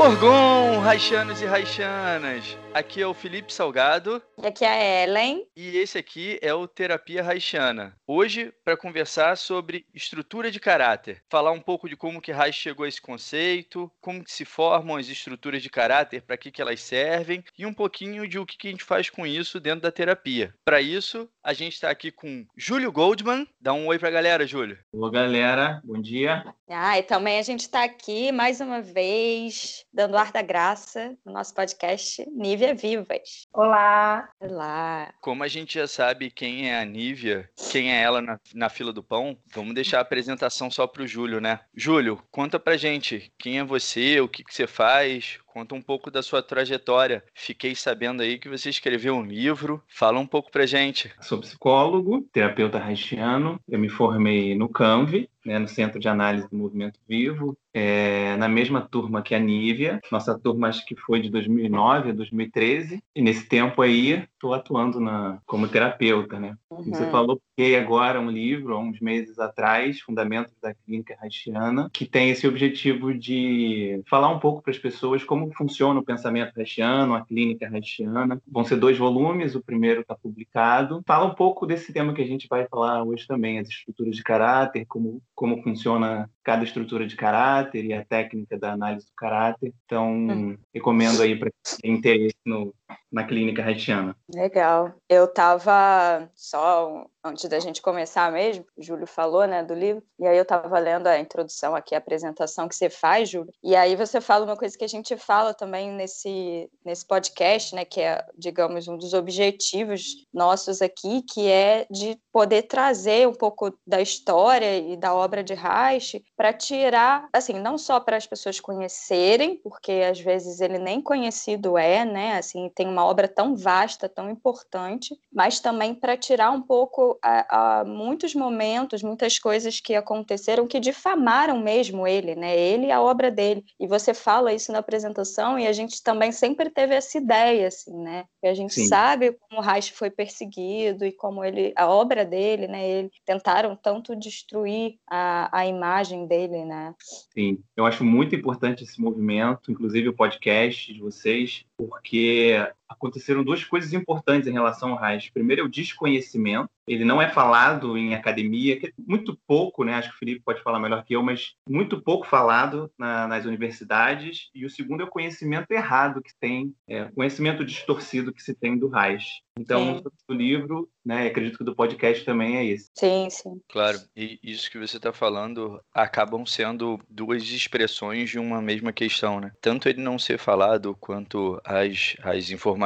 Orgon, Raixanos e Raixanas! Aqui é o Felipe Salgado E aqui é a Ellen. e esse aqui é o Terapia Raixana. Hoje, para conversar sobre estrutura de caráter, falar um pouco de como que Reich chegou a esse conceito, como que se formam as estruturas de caráter, para que, que elas servem e um pouquinho de o que, que a gente faz com isso dentro da terapia. Para isso, a gente está aqui com Júlio Goldman. Dá um oi para a galera, Júlio. Olá, galera. Bom dia. Ah, e também a gente está aqui mais uma vez, dando ar da graça no nosso podcast Nívia Vivas. Olá, Olá. Como a gente já sabe quem é a Nívia, quem é ela na, na fila do pão, vamos deixar a apresentação só pro Júlio, né? Júlio, conta pra gente quem é você, o que, que você faz, conta um pouco da sua trajetória. Fiquei sabendo aí que você escreveu um livro, fala um pouco pra gente. Sou psicólogo, terapeuta haitiano. Eu me formei no CANV, né, no Centro de Análise do Movimento Vivo, é, na mesma turma que a Nívia. Nossa turma acho que foi de 2009 a 2013. E nesse tempo aí, estou atuando na, como terapeuta, né? Como Você Uhum. falou, publiquei agora um livro, há uns meses atrás, Fundamentos da Clínica Haitiana, que tem esse objetivo de falar um pouco para as pessoas como funciona o pensamento haitiano, a clínica haitiana. Vão ser dois volumes, o primeiro está publicado. Fala um pouco desse tema que a gente vai falar hoje também, as estruturas de caráter, como, como funciona cada estrutura de caráter e a técnica da análise do caráter. Então, Uhum. recomendo aí para quem tem interesse no, na clínica haitiana. Legal. Eu estava só antes da gente começar mesmo, o Júlio falou, né, do livro, e aí eu estava lendo a introdução aqui, a apresentação que você faz, Júlio, e aí você fala uma coisa que a gente fala também nesse, nesse podcast, né, que é, digamos, um dos objetivos nossos aqui, que é de poder trazer um pouco da história e da obra de Reich para tirar, assim, não só para as pessoas conhecerem, porque às vezes ele nem conhecido é, né, assim, tem uma obra tão vasta, tão importante, mas também para tirar um pouco a, a muitos momentos, muitas coisas que aconteceram que difamaram mesmo ele, né? Ele e a obra dele. E você fala isso na apresentação e a gente também sempre teve essa ideia, assim, né? E a gente Sim. sabe como Reich foi perseguido e como ele, a obra dele, né? Ele tentaram tanto destruir a, a imagem dele, né? Sim, eu acho muito importante esse movimento, inclusive o podcast de vocês, porque that aconteceram duas coisas importantes em relação ao Reich. Primeiro é o desconhecimento. Ele não é falado em academia, que é muito pouco, né? Acho que o Felipe pode falar melhor que eu, mas muito pouco falado na- nas universidades. E o segundo é o conhecimento errado que tem, é, o conhecimento distorcido que se tem do Reich. Então, Sim. do livro, né? Acredito que do podcast também é esse. Sim, sim. Claro, e isso que você está falando acabam sendo duas expressões de uma mesma questão, né? Tanto ele não ser falado quanto as, as informações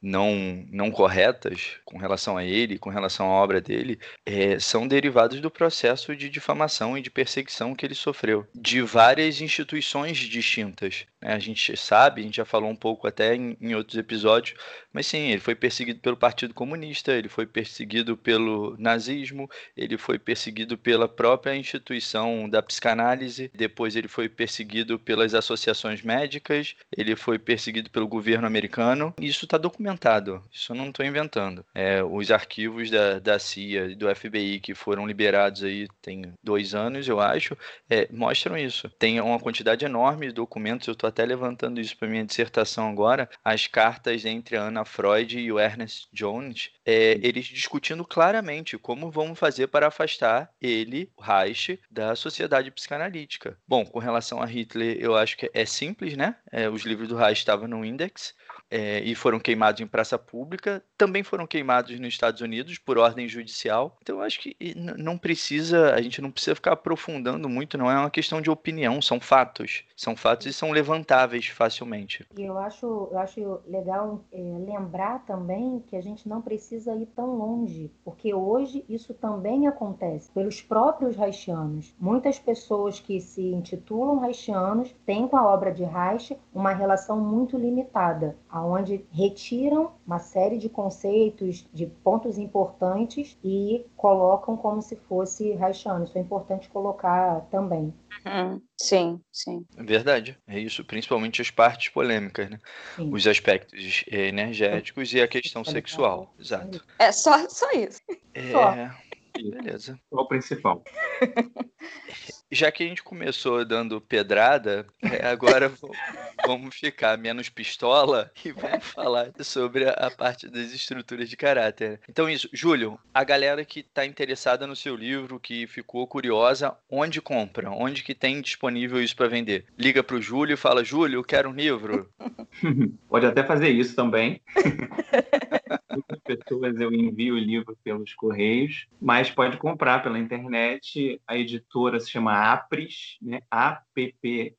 não, não corretas com relação a ele, com relação à obra dele, eh, são derivados do processo de difamação e de perseguição que ele sofreu de várias instituições distintas. né? A gente sabe, a gente já falou um pouco até em, em outros episódios, mas sim, ele foi perseguido pelo Partido Comunista, ele foi perseguido pelo nazismo, ele foi perseguido pela própria instituição da psicanálise, depois ele foi perseguido pelas associações médicas, ele foi perseguido pelo governo americano. Isso está documentado, isso eu não estou inventando. É, os arquivos da, da CIA e do FBI que foram liberados aí tem dois anos, eu acho, é, mostram isso. Tem uma quantidade enorme de documentos, eu estou até levantando isso para minha dissertação agora, as cartas entre a Ana Freud e o Ernest Jones, é, eles discutindo claramente como vamos fazer para afastar ele, o Reich, da sociedade psicanalítica. Bom, com relação a Hitler, eu acho que é simples, né? É, os livros do Reich estavam no Index, é, e foram queimados em praça pública, também foram queimados nos Estados Unidos por ordem judicial. Então, eu acho que não precisa, a gente não precisa ficar aprofundando muito, não é uma questão de opinião, são fatos. São fatos e são levantáveis facilmente. E eu acho, eu acho legal é, lembrar também que a gente não precisa ir tão longe, porque hoje isso também acontece pelos próprios haitianos. Muitas pessoas que se intitulam haitianos têm com a obra de Reich uma relação muito limitada, aonde retiram uma série de conceitos, de pontos importantes e colocam como se fosse haitiano. Isso é importante colocar também. Uhum. Sim, sim. É verdade. É isso, principalmente as partes polêmicas, né? Sim. Os aspectos energéticos e a questão sexual. Exato. É só, só isso. É. Só. Beleza. Qual o principal? Já que a gente começou dando pedrada, é, agora vamos ficar menos pistola e vamos falar sobre a parte das estruturas de caráter. Então, isso, Júlio, a galera que está interessada no seu livro, que ficou curiosa, onde compra? Onde que tem disponível isso para vender? Liga para o Júlio e fala: Júlio, eu quero um livro. Pode até fazer isso também. Muitas pessoas eu envio o livro pelos correios, mas pode comprar pela internet. A editora se chama Apris, né? A-P-P-R-I-S.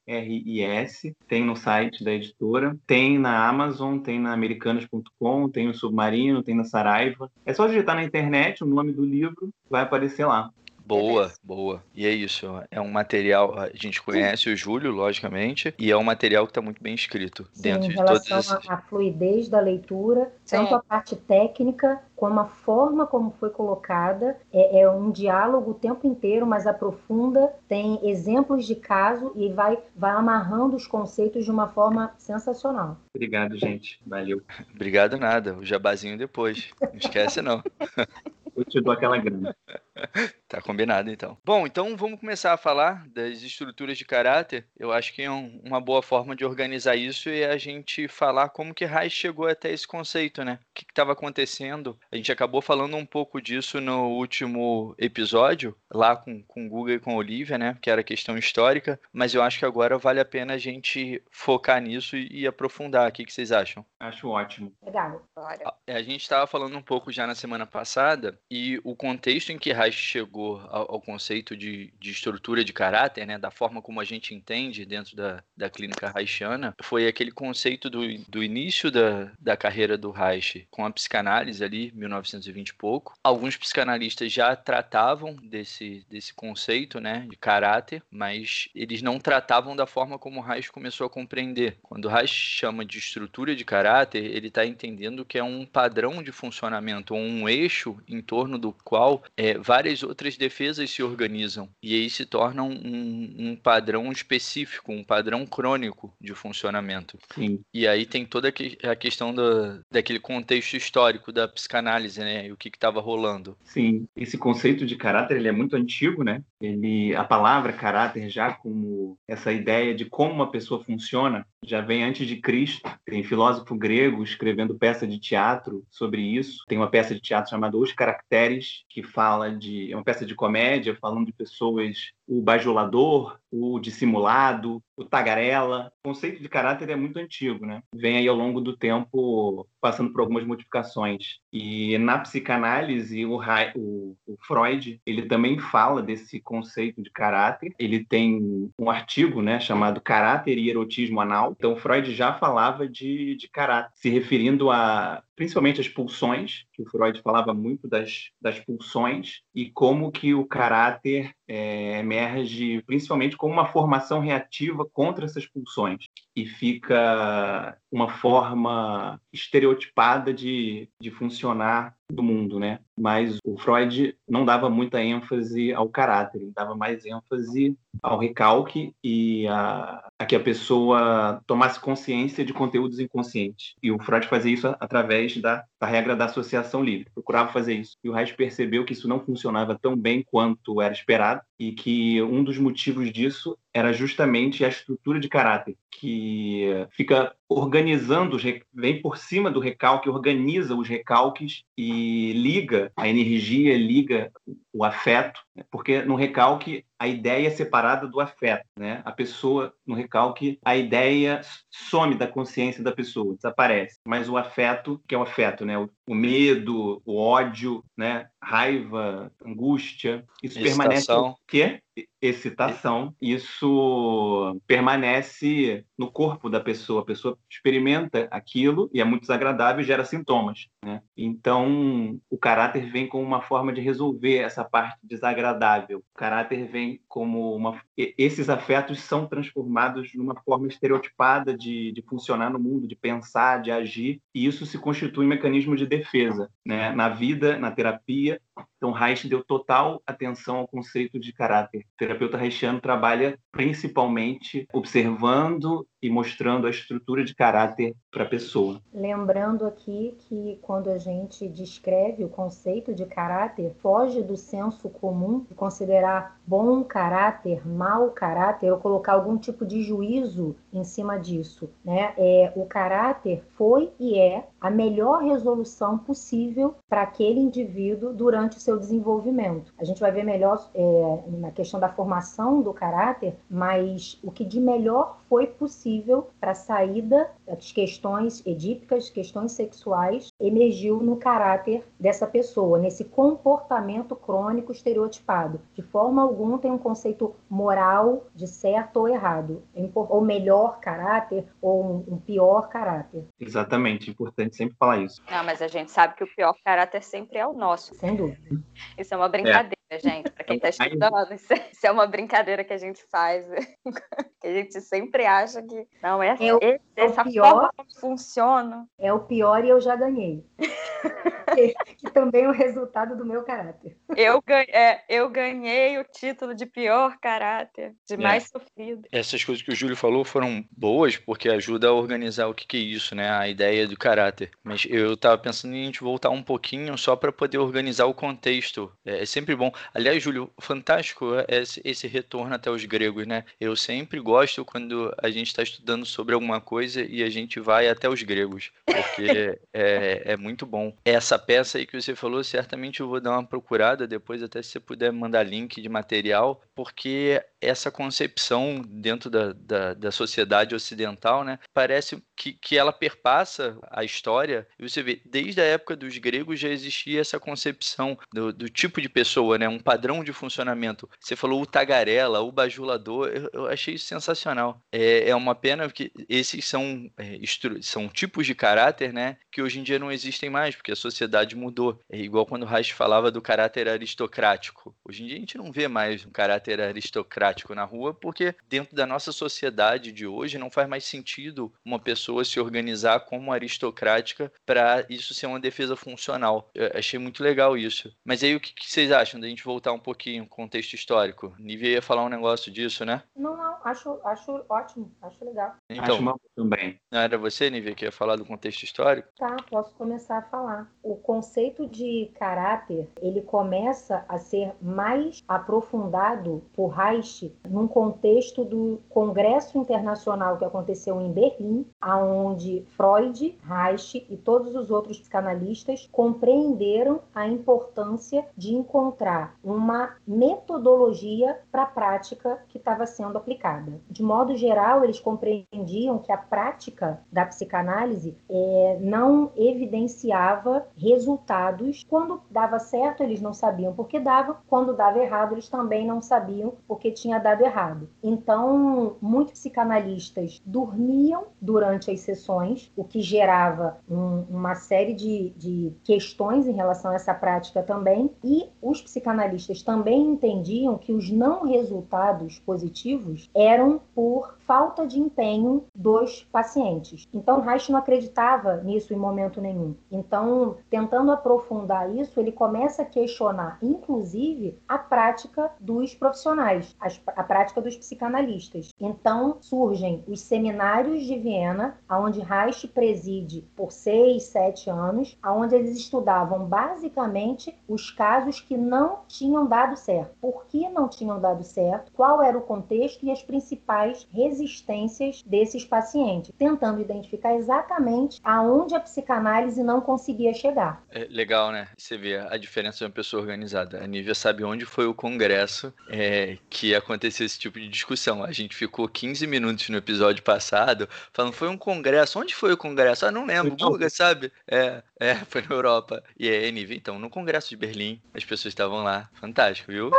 Tem no site da editora. Tem na Amazon, tem na americanas.com, tem no Submarino, tem na Saraiva. É só digitar na internet o nome do livro, vai aparecer lá. Boa, boa. E é isso. É um material. A gente conhece Sim. o Júlio, logicamente, e é um material que está muito bem escrito Sim, dentro em relação esses... à fluidez da leitura, Sim. tanto a parte técnica como a forma como foi colocada. É, é, um diálogo o tempo inteiro, mas aprofunda, tem exemplos de caso e vai, vai amarrando os conceitos de uma forma sensacional. Obrigado, gente. Valeu. Obrigado nada. O jabazinho depois. Não esquece, não. Eu te dou aquela grana. Tá combinado, então. Bom, então vamos começar a falar das estruturas de caráter. Eu acho que é um, uma boa forma de organizar isso é a gente falar como que Reich chegou até esse conceito, né? O que estava acontecendo. A gente acabou falando um pouco disso no último episódio, lá com, com o Google e com a Olivia, né? Que era questão histórica, mas eu acho que agora vale a pena a gente focar nisso e, e aprofundar. O que, que vocês acham? Acho ótimo. Legal. A, a gente estava falando um pouco já na semana passada e o contexto em que Reich chegou ao, conceito de, de, estrutura de caráter, né, da forma como a gente entende dentro da, da clínica Reichiana, foi aquele conceito do, do início da, da carreira do Reich com a psicanálise ali, 1920 e pouco. Alguns psicanalistas já tratavam desse, desse conceito né, de caráter, mas eles não tratavam da forma como Reich começou a compreender. Quando Reich chama de estrutura de caráter, ele está entendendo que é um padrão de funcionamento, um eixo em torno do qual é, várias outras defesas se organizam e aí se torna um, um padrão específico, um padrão crônico de funcionamento. Sim. E aí tem toda a questão do, daquele contexto histórico da psicanálise, né, e o que estava rolando. Sim, esse conceito de caráter ele é muito antigo, né? Ele, a palavra caráter já como essa ideia de como uma pessoa funciona já vem antes de Cristo. Tem filósofo grego escrevendo peça de teatro sobre isso. Tem uma peça de teatro chamada Os Caracteres que fala de é uma peça de comédia falando de pessoas o bajulador, o dissimulado, o tagarela. O conceito de caráter é muito antigo, né? Vem aí ao longo do tempo passando por algumas modificações. E na psicanálise, o, o, o Freud, ele também fala desse conceito de caráter. Ele tem um artigo, né, chamado Caráter e Erotismo Anal. Então, Freud já falava de, de caráter, se referindo a principalmente as pulsões, que o Freud falava muito das, das pulsões, e como que o caráter é, emerge principalmente como uma formação reativa contra essas pulsões. E fica uma forma estereotipada de, de funcionar do mundo, né? Mas o Freud não dava muita ênfase ao caráter, ele dava mais ênfase ao recalque e a, a que a pessoa tomasse consciência de conteúdos inconscientes. E o Freud fazia isso através da, da regra da associação livre, procurava fazer isso. E o Reich percebeu que isso não funcionava tão bem quanto era esperado e que um dos motivos disso era justamente a estrutura de caráter, que fica organizando, vem por cima do recalque, organiza os recalques e liga a energia, liga o afeto porque no recalque a ideia é separada do afeto, né? A pessoa no recalque, a ideia some da consciência da pessoa, desaparece. Mas o afeto, que é o afeto, né? O, o medo, o ódio, né? Raiva, angústia, isso Excitação. permanece o quê? excitação, isso permanece no corpo da pessoa. A pessoa experimenta aquilo e é muito desagradável e gera sintomas. Né? Então, o caráter vem como uma forma de resolver essa parte desagradável. O caráter vem como uma. Esses afetos são transformados numa forma estereotipada de, de funcionar no mundo, de pensar, de agir, e isso se constitui um mecanismo de defesa. Né? Na vida, na terapia, então, Reich deu total atenção ao conceito de caráter. O terapeuta reichiano trabalha principalmente observando e mostrando a estrutura de caráter para a pessoa. Lembrando aqui que quando a gente descreve o conceito de caráter, foge do senso comum de considerar bom caráter, mau caráter, ou colocar algum tipo de juízo em cima disso. Né? É, o caráter foi e é a melhor resolução possível para aquele indivíduo durante o seu desenvolvimento. A gente vai ver melhor é, na questão da formação do caráter, mas o que de melhor foi possível para a saída das questões edípicas, questões sexuais, emergiu no caráter dessa pessoa, nesse comportamento crônico estereotipado. De forma alguma tem um conceito moral de certo ou errado, ou melhor caráter ou um pior caráter. Exatamente, importante sempre falar isso. Não, mas a gente sabe que o pior caráter sempre é o nosso. Sem dúvida. Isso é uma brincadeira. É gente, para quem está estudando, isso é uma brincadeira que a gente faz, que a gente sempre acha que não é, é o, esse, é essa pior, forma que funciona. É o pior e eu já ganhei. que, que, também é o resultado do meu caráter. Eu, é, eu ganhei o título de pior caráter, de é. mais sofrido. Essas coisas que o Júlio falou foram boas porque ajuda a organizar o que, que é isso, né? A ideia do caráter. Mas eu estava pensando em a gente voltar um pouquinho só para poder organizar o contexto. É, é sempre bom. Aliás, Júlio, fantástico esse, esse retorno até os gregos, né? Eu sempre gosto quando a gente está estudando sobre alguma coisa e a gente vai até os gregos, porque é, é muito bom. Essa peça aí que você falou, certamente eu vou dar uma procurada depois, até se você puder mandar link de material, porque essa concepção dentro da, da, da, sociedade ocidental, né, parece que, que ela perpassa a história. E você vê, desde a época dos gregos já existia essa concepção do, do tipo de pessoa, né, um padrão de funcionamento. Você falou o tagarela, o bajulador, eu, eu achei isso sensacional. É, é uma pena que esses são, é, são tipos de caráter né, que hoje em dia não existem mais, porque a sociedade mudou. É igual quando Reich falava do caráter aristocrático. Hoje em dia a gente não vê mais um caráter aristocrático na rua, porque dentro da nossa sociedade de hoje não faz mais sentido uma pessoa se organizar como aristocrática para isso ser uma defesa funcional. Eu achei muito legal isso. Mas aí o que, vocês acham da gente voltar um pouquinho no contexto histórico? Nívia ia falar um negócio disso, né? Não, não, acho, acho ótimo, acho legal. Então, acho também. Não era você, Nívia, que ia falar do contexto histórico? Tá, posso começar a falar. O conceito de caráter, ele começa a ser mais aprofundado por Reich num contexto do Congresso Internacional que aconteceu em Berlim, aonde Freud, Reich e todos os outros psicanalistas compreenderam a importância de encontrar uma metodologia para a prática que estava sendo aplicada. De modo geral, eles compreendiam que a prática da psicanálise é, não evidenciava resultados. Quando dava certo, eles não sabiam por que dava, quando dava errado, eles também não sabiam porque tinha dado errado. Então, muitos psicanalistas dormiam durante as sessões, o que gerava um, uma série de, de questões em relação a essa prática também, e os psicanalistas também entendiam que os não resultados positivos eram por falta de empenho dos pacientes. Então, Reich não acreditava nisso em momento nenhum. Então, tentando aprofundar isso, ele começa a questionar, inclusive, a prática dos profissionais, a prática dos psicanalistas. Então surgem os seminários de Viena, onde Reich preside por seis, sete anos, onde eles estudavam basicamente os casos que não tinham dado certo. Por que não tinham dado certo? Qual era o contexto e as principais resistências resistências desses pacientes, tentando identificar exatamente aonde a psicanálise não conseguia chegar. É legal, né? Você vê a diferença de uma pessoa organizada. A Nívia sabe onde foi o congresso é, que aconteceu esse tipo de discussão. A gente ficou 15 minutos no episódio passado falando, foi um congresso. Onde foi o congresso? Ah, não lembro. Google, sabe? É, é, foi na Europa. E é, Nívia, então, no congresso de Berlim, as pessoas estavam lá. Fantástico, viu?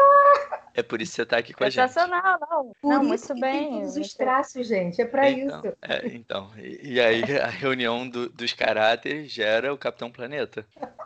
É por isso que você está aqui com a gente. Sensacional, não. Por não, muito bem. tem todos os traços, gente. É para então, isso. é, então, e, e aí a reunião do- dos caráteres gera o Capitão Planeta.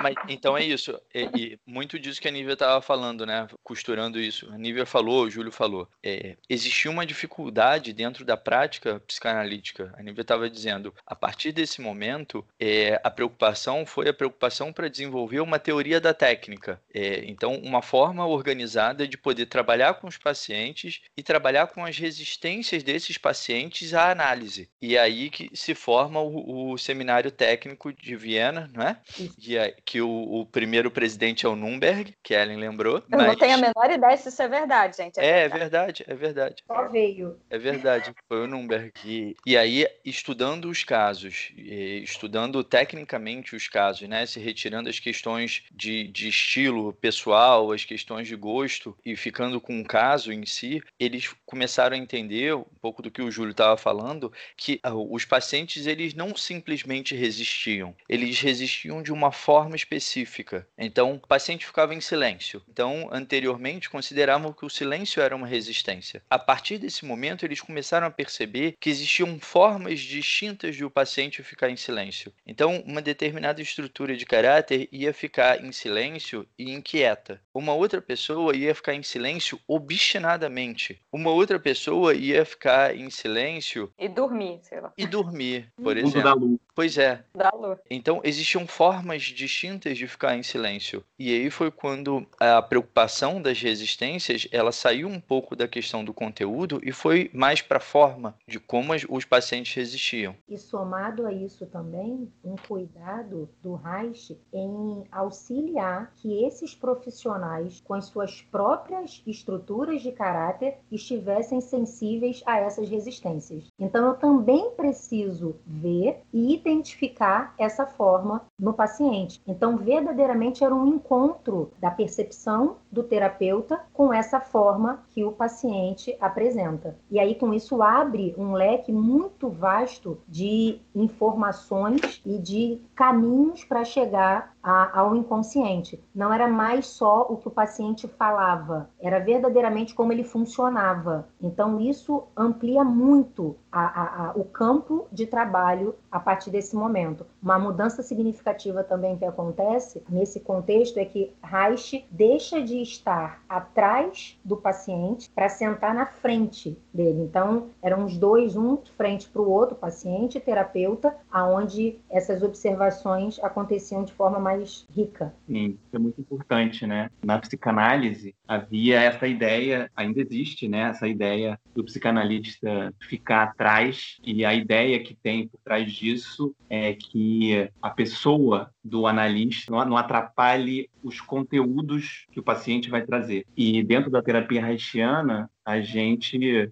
Mas, então é isso. E, e muito disso que a Nívia estava falando, né? Costurando isso. A Nívia falou, o Júlio falou. É, existia uma dificuldade dentro da prática psicanalítica. A Nívia estava dizendo, a partir desse momento, é, a preocupação foi a preocupação para desenvolver uma teoria da técnica. É, então, uma forma organizada de poder trabalhar com os pacientes e trabalhar com as resistências desses pacientes à análise. E aí que se forma o, o seminário técnico de Viena, não é? Isso. Que o, o primeiro presidente é o Nürnberg, que a Ellen lembrou. Eu não mas- tenho a menor ideia se isso é verdade, gente. É, é verdade, é verdade. Só veio. É verdade, foi o Nürnberg. E, e aí, estudando os casos, estudando tecnicamente os casos, né? Se retirando as questões de, de estilo pessoal, as questões de gosto, e ficando com o caso em si, eles começaram a entender um pouco do que o Júlio estava falando, que ah, os pacientes eles não simplesmente resistiam, eles resistiam de uma forma específica. Então, o paciente ficava em silêncio. Então, anteriormente, consideravam que o silêncio era uma resistência. A partir desse momento, eles começaram a perceber que existiam formas distintas de o paciente ficar em silêncio. Então, uma determinada estrutura de caráter ia ficar em silêncio e inquieta. Uma outra pessoa ia ficar em silêncio obstinadamente. Uma outra pessoa ia ficar em silêncio E dormir, sei lá. e dormir, por exemplo. Pois é, então existiam formas distintas de ficar em silêncio. E aí foi quando a preocupação das resistências, ela saiu um pouco da questão do conteúdo e foi mais para a forma de como os pacientes resistiam. E somado a isso também, um cuidado do Reich em auxiliar que esses profissionais, com as suas próprias estruturas de caráter, estivessem sensíveis a essas resistências. Então, eu também preciso ver e identificar essa forma no paciente. Então, verdadeiramente era um encontro da percepção do terapeuta com essa forma que o paciente apresenta. E aí, com isso, abre um leque muito vasto de informações e de caminhos para chegar a- ao inconsciente. Não era mais só o que o paciente falava, era verdadeiramente como ele funcionava. Então, isso amplia muito a- a- o campo de trabalho a partir desse momento. Uma mudança significativa também que acontece nesse contexto é que Reich deixa de estar atrás do paciente para sentar na frente dele. Então, eram os dois, um frente para o outro, paciente e terapeuta, aonde essas observações aconteciam de forma mais rica. Sim, isso é muito importante, né? Na psicanálise havia essa ideia, ainda existe, né? Essa ideia do psicanalista ficar atrás e a ideia que tem por trás disso é que a pessoa do analista não, atrapalhe os conteúdos que o paciente vai trazer. E dentro da terapia haitiana, a gente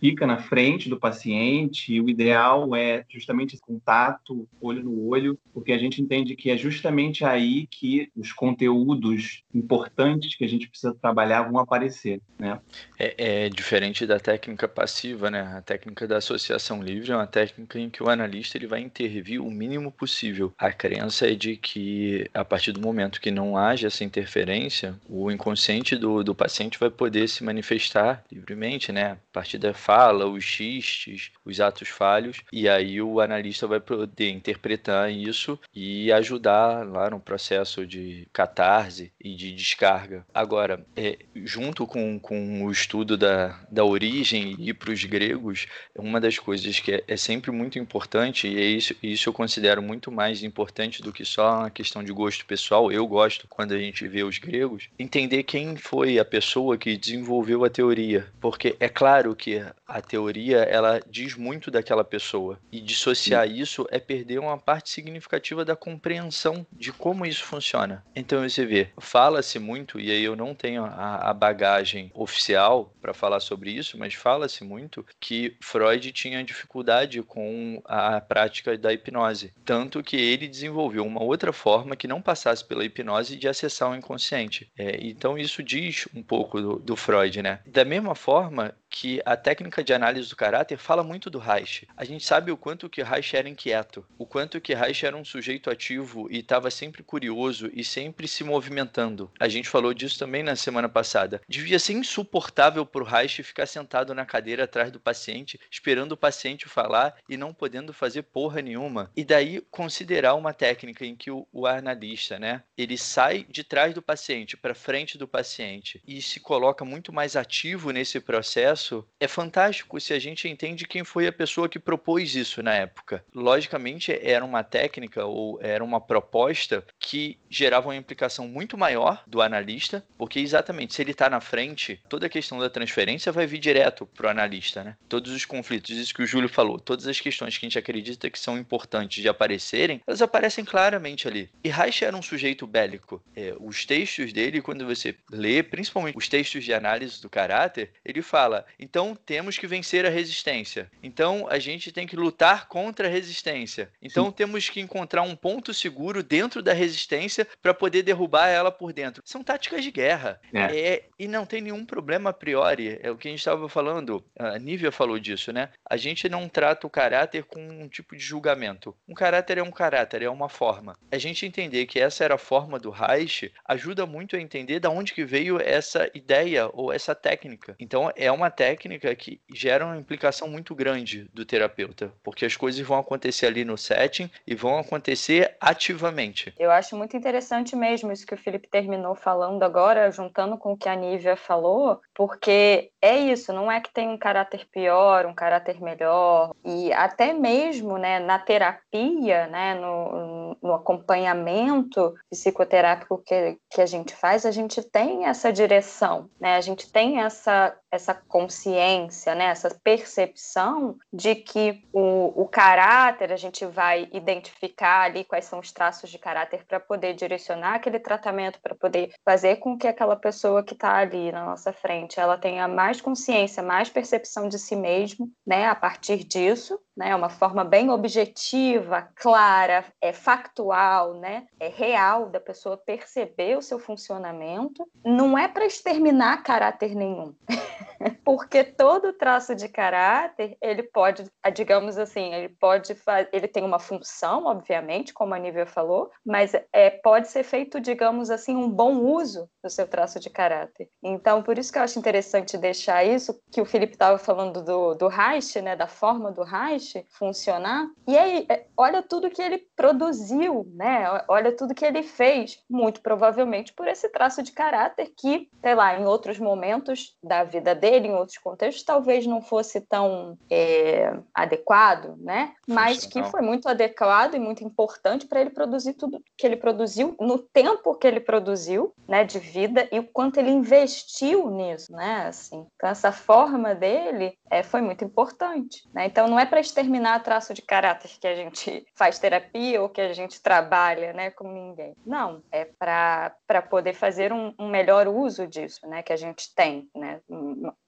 fica na frente do paciente e o ideal é justamente contato olho no olho, porque a gente entende que é justamente aí que os conteúdos importantes que a gente precisa trabalhar vão aparecer, né? É, é diferente da técnica passiva, né? A técnica da associação livre é uma técnica em que o analista ele vai intervir o mínimo possível. A crença é de que a partir do momento que não haja essa interferência, o inconsciente do, do paciente vai poder se manifestar livremente, né? A partir da fala, os xistes, os atos falhos, e aí o analista vai poder interpretar isso e ajudar lá no processo de catarse e de descarga. Agora, é, junto com, com o estudo da, da origem e para os gregos, uma das coisas que é, é sempre muito importante, e é isso, isso eu considero muito mais importante do que só uma questão de gosto pessoal, eu gosto quando a gente vê os gregos, entender quem foi a pessoa que desenvolveu a teoria. Porque é claro que a teoria ela diz muito daquela pessoa e dissociar isso é perder uma parte significativa da compreensão de como isso funciona. Então você vê, fala-se muito e aí eu não tenho a, a bagagem oficial para falar sobre isso, mas fala-se muito que Freud tinha dificuldade com a prática da hipnose, tanto que ele desenvolveu uma outra forma que não passasse pela hipnose de acessar o inconsciente. É, então isso diz um pouco do, do Freud, né? Da mesma forma que a técnica de análise do caráter fala muito do Reich. A gente sabe o quanto que Reich era inquieto, o quanto que Reich era um sujeito ativo e estava sempre curioso e sempre se movimentando. A gente falou disso também na semana passada. Devia ser insuportável para o Reich ficar sentado na cadeira atrás do paciente, esperando o paciente falar e não podendo fazer porra nenhuma. E daí considerar uma técnica em que o, o analista, né, ele sai de trás do paciente para frente do paciente e se coloca muito mais ativo nesse processo é fantástico se a gente entende quem foi a pessoa que propôs isso na época. Logicamente, era uma técnica ou era uma proposta que gerava uma implicação muito maior do analista, porque exatamente se ele está na frente, toda a questão da transferência vai vir direto para o analista, né? Todos os conflitos, isso que o Júlio falou, todas as questões que a gente acredita que são importantes de aparecerem, elas aparecem claramente ali. E Reich era um sujeito bélico. É, os textos dele, quando você lê, principalmente os textos de análise do caráter, ele fala: então temos que vencer a resistência. Então a gente tem que lutar contra a resistência. Então Sim. temos que encontrar um ponto seguro dentro da resistência para poder derrubar ela por dentro. São táticas de guerra. É. É, e não tem nenhum problema a priori. É o que a gente estava falando. A Nívia falou disso, né? A gente não trata o caráter com um tipo de julgamento. Um caráter é um caráter, é uma forma. A gente entender que essa era a forma do Reich ajuda muito a entender da onde que veio essa ideia ou essa técnica. Então é uma técnica que gera uma implicação muito grande do terapeuta, porque as coisas vão acontecer ali no setting e vão acontecer ativamente. Eu acho muito interessante mesmo isso que o Felipe terminou falando agora, juntando com o que a Nívia falou, porque é isso, não é que tem um caráter pior, um caráter melhor, e até mesmo né, na terapia, né, no, no acompanhamento psicoterápico que, que a gente faz, a gente tem essa direção, né, a gente tem essa, essa consciência, né, essa percepção de que o, o caráter, a gente vai identificar ali quais são os traços de caráter para poder direcionar aquele tratamento, para poder fazer com que aquela pessoa que está ali na nossa frente, ela tenha mais consciência, mais percepção de si mesmo, né, a partir disso, né, uma forma bem objetiva, clara, é factual, né, é real da pessoa perceber o seu funcionamento. Não é para exterminar caráter nenhum, porque todo traço de caráter ele pode, digamos assim, ele pode ele tem uma função, obviamente, como a Nívia falou, mas é pode ser feito, digamos assim, um bom uso do seu traço de caráter. Então, por isso que eu acho interessante deixar isso que o Felipe estava falando do, do Reich, né, da forma do Reich funcionar. E aí, é, olha tudo que ele produziu, né? Olha tudo que ele fez, muito provavelmente por esse traço de caráter que, sei lá, em outros momentos da vida dele, em outros contextos, talvez não fosse tão é, adequado, né? Mas que foi muito adequado e muito importante para ele produzir tudo que ele produziu no tempo que ele produziu, né, de vida e o quanto ele investiu nisso, né? Assim, então essa forma dele é, foi muito importante, né? Então não é para exterminar traço de caráter que a gente faz terapia ou que a gente trabalha, né, com ninguém. Não, é para poder fazer um, um, melhor uso disso, né, que a gente tem, né?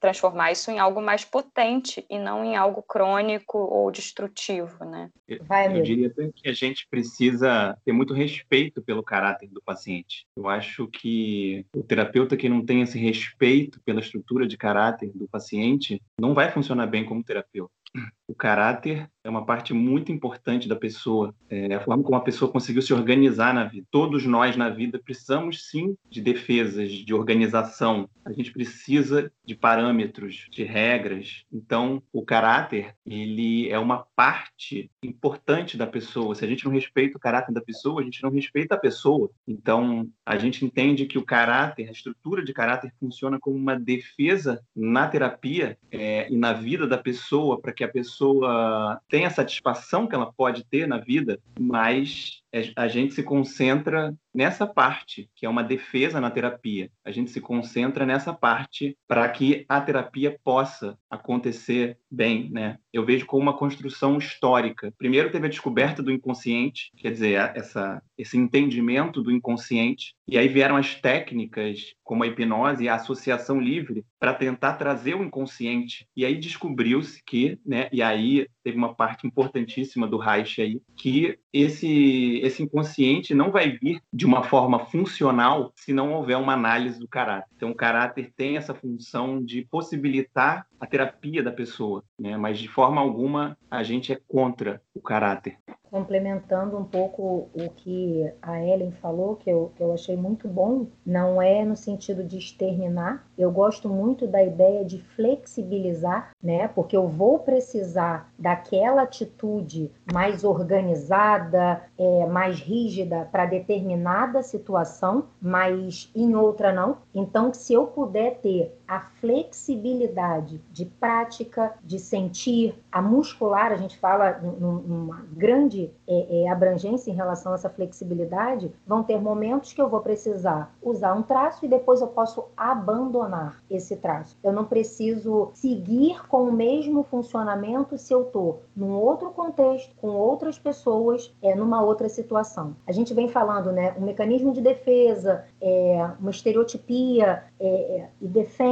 Transformar isso em algo mais potente e não em algo crônico ou destrutivo, né? Vai, eu diria até que a gente precisa ter muito respeito pelo caráter do paciente. Eu acho que o terapeuta que não tem esse respeito pela estrutura de caráter do paciente não vai funcionar bem como terapeuta. O caráter é uma parte muito importante da pessoa, é a forma como a pessoa conseguiu se organizar na vida. Todos nós na vida precisamos sim de defesas, de organização. A gente precisa de parâmetros, de regras. Então, o caráter, ele é uma parte importante da pessoa. Se a gente não respeita o caráter da pessoa, a gente não respeita a pessoa. Então, a gente entende que o caráter, a estrutura de caráter funciona como uma defesa na terapia é, e na vida da pessoa para que a pessoa tenha a satisfação que ela pode ter na vida, mas a gente se concentra nessa parte, que é uma defesa na terapia. A gente se concentra nessa parte para que a terapia possa acontecer bem, né? Eu vejo como uma construção histórica. Primeiro teve a descoberta do inconsciente, quer dizer, essa, esse entendimento do inconsciente, e aí vieram as técnicas como a hipnose e a associação livre para tentar trazer o inconsciente. E aí descobriu-se que, né, e aí teve uma parte importantíssima do Reich aí, que esse esse inconsciente não vai vir de uma forma funcional se não houver uma análise do caráter. Então, o caráter tem essa função de possibilitar a terapia da pessoa, né? mas de forma alguma a gente é contra o caráter complementando um pouco o que a Ellen falou, que eu, que eu achei muito bom, não é no sentido de exterminar. Eu gosto muito da ideia de flexibilizar, né? Porque eu vou precisar daquela atitude mais organizada, é, mais rígida para determinada situação, mas em outra não. Então, se eu puder ter a flexibilidade de prática, de sentir, a muscular, a gente fala numa grande é, é, abrangência em relação a essa flexibilidade, vão ter momentos que eu vou precisar usar um traço e depois eu posso abandonar esse traço. Eu não preciso seguir com o mesmo funcionamento se eu estou num outro contexto, com outras pessoas, é, numa outra situação. A gente vem falando, né, um mecanismo de defesa, é, uma estereotipia, é, é e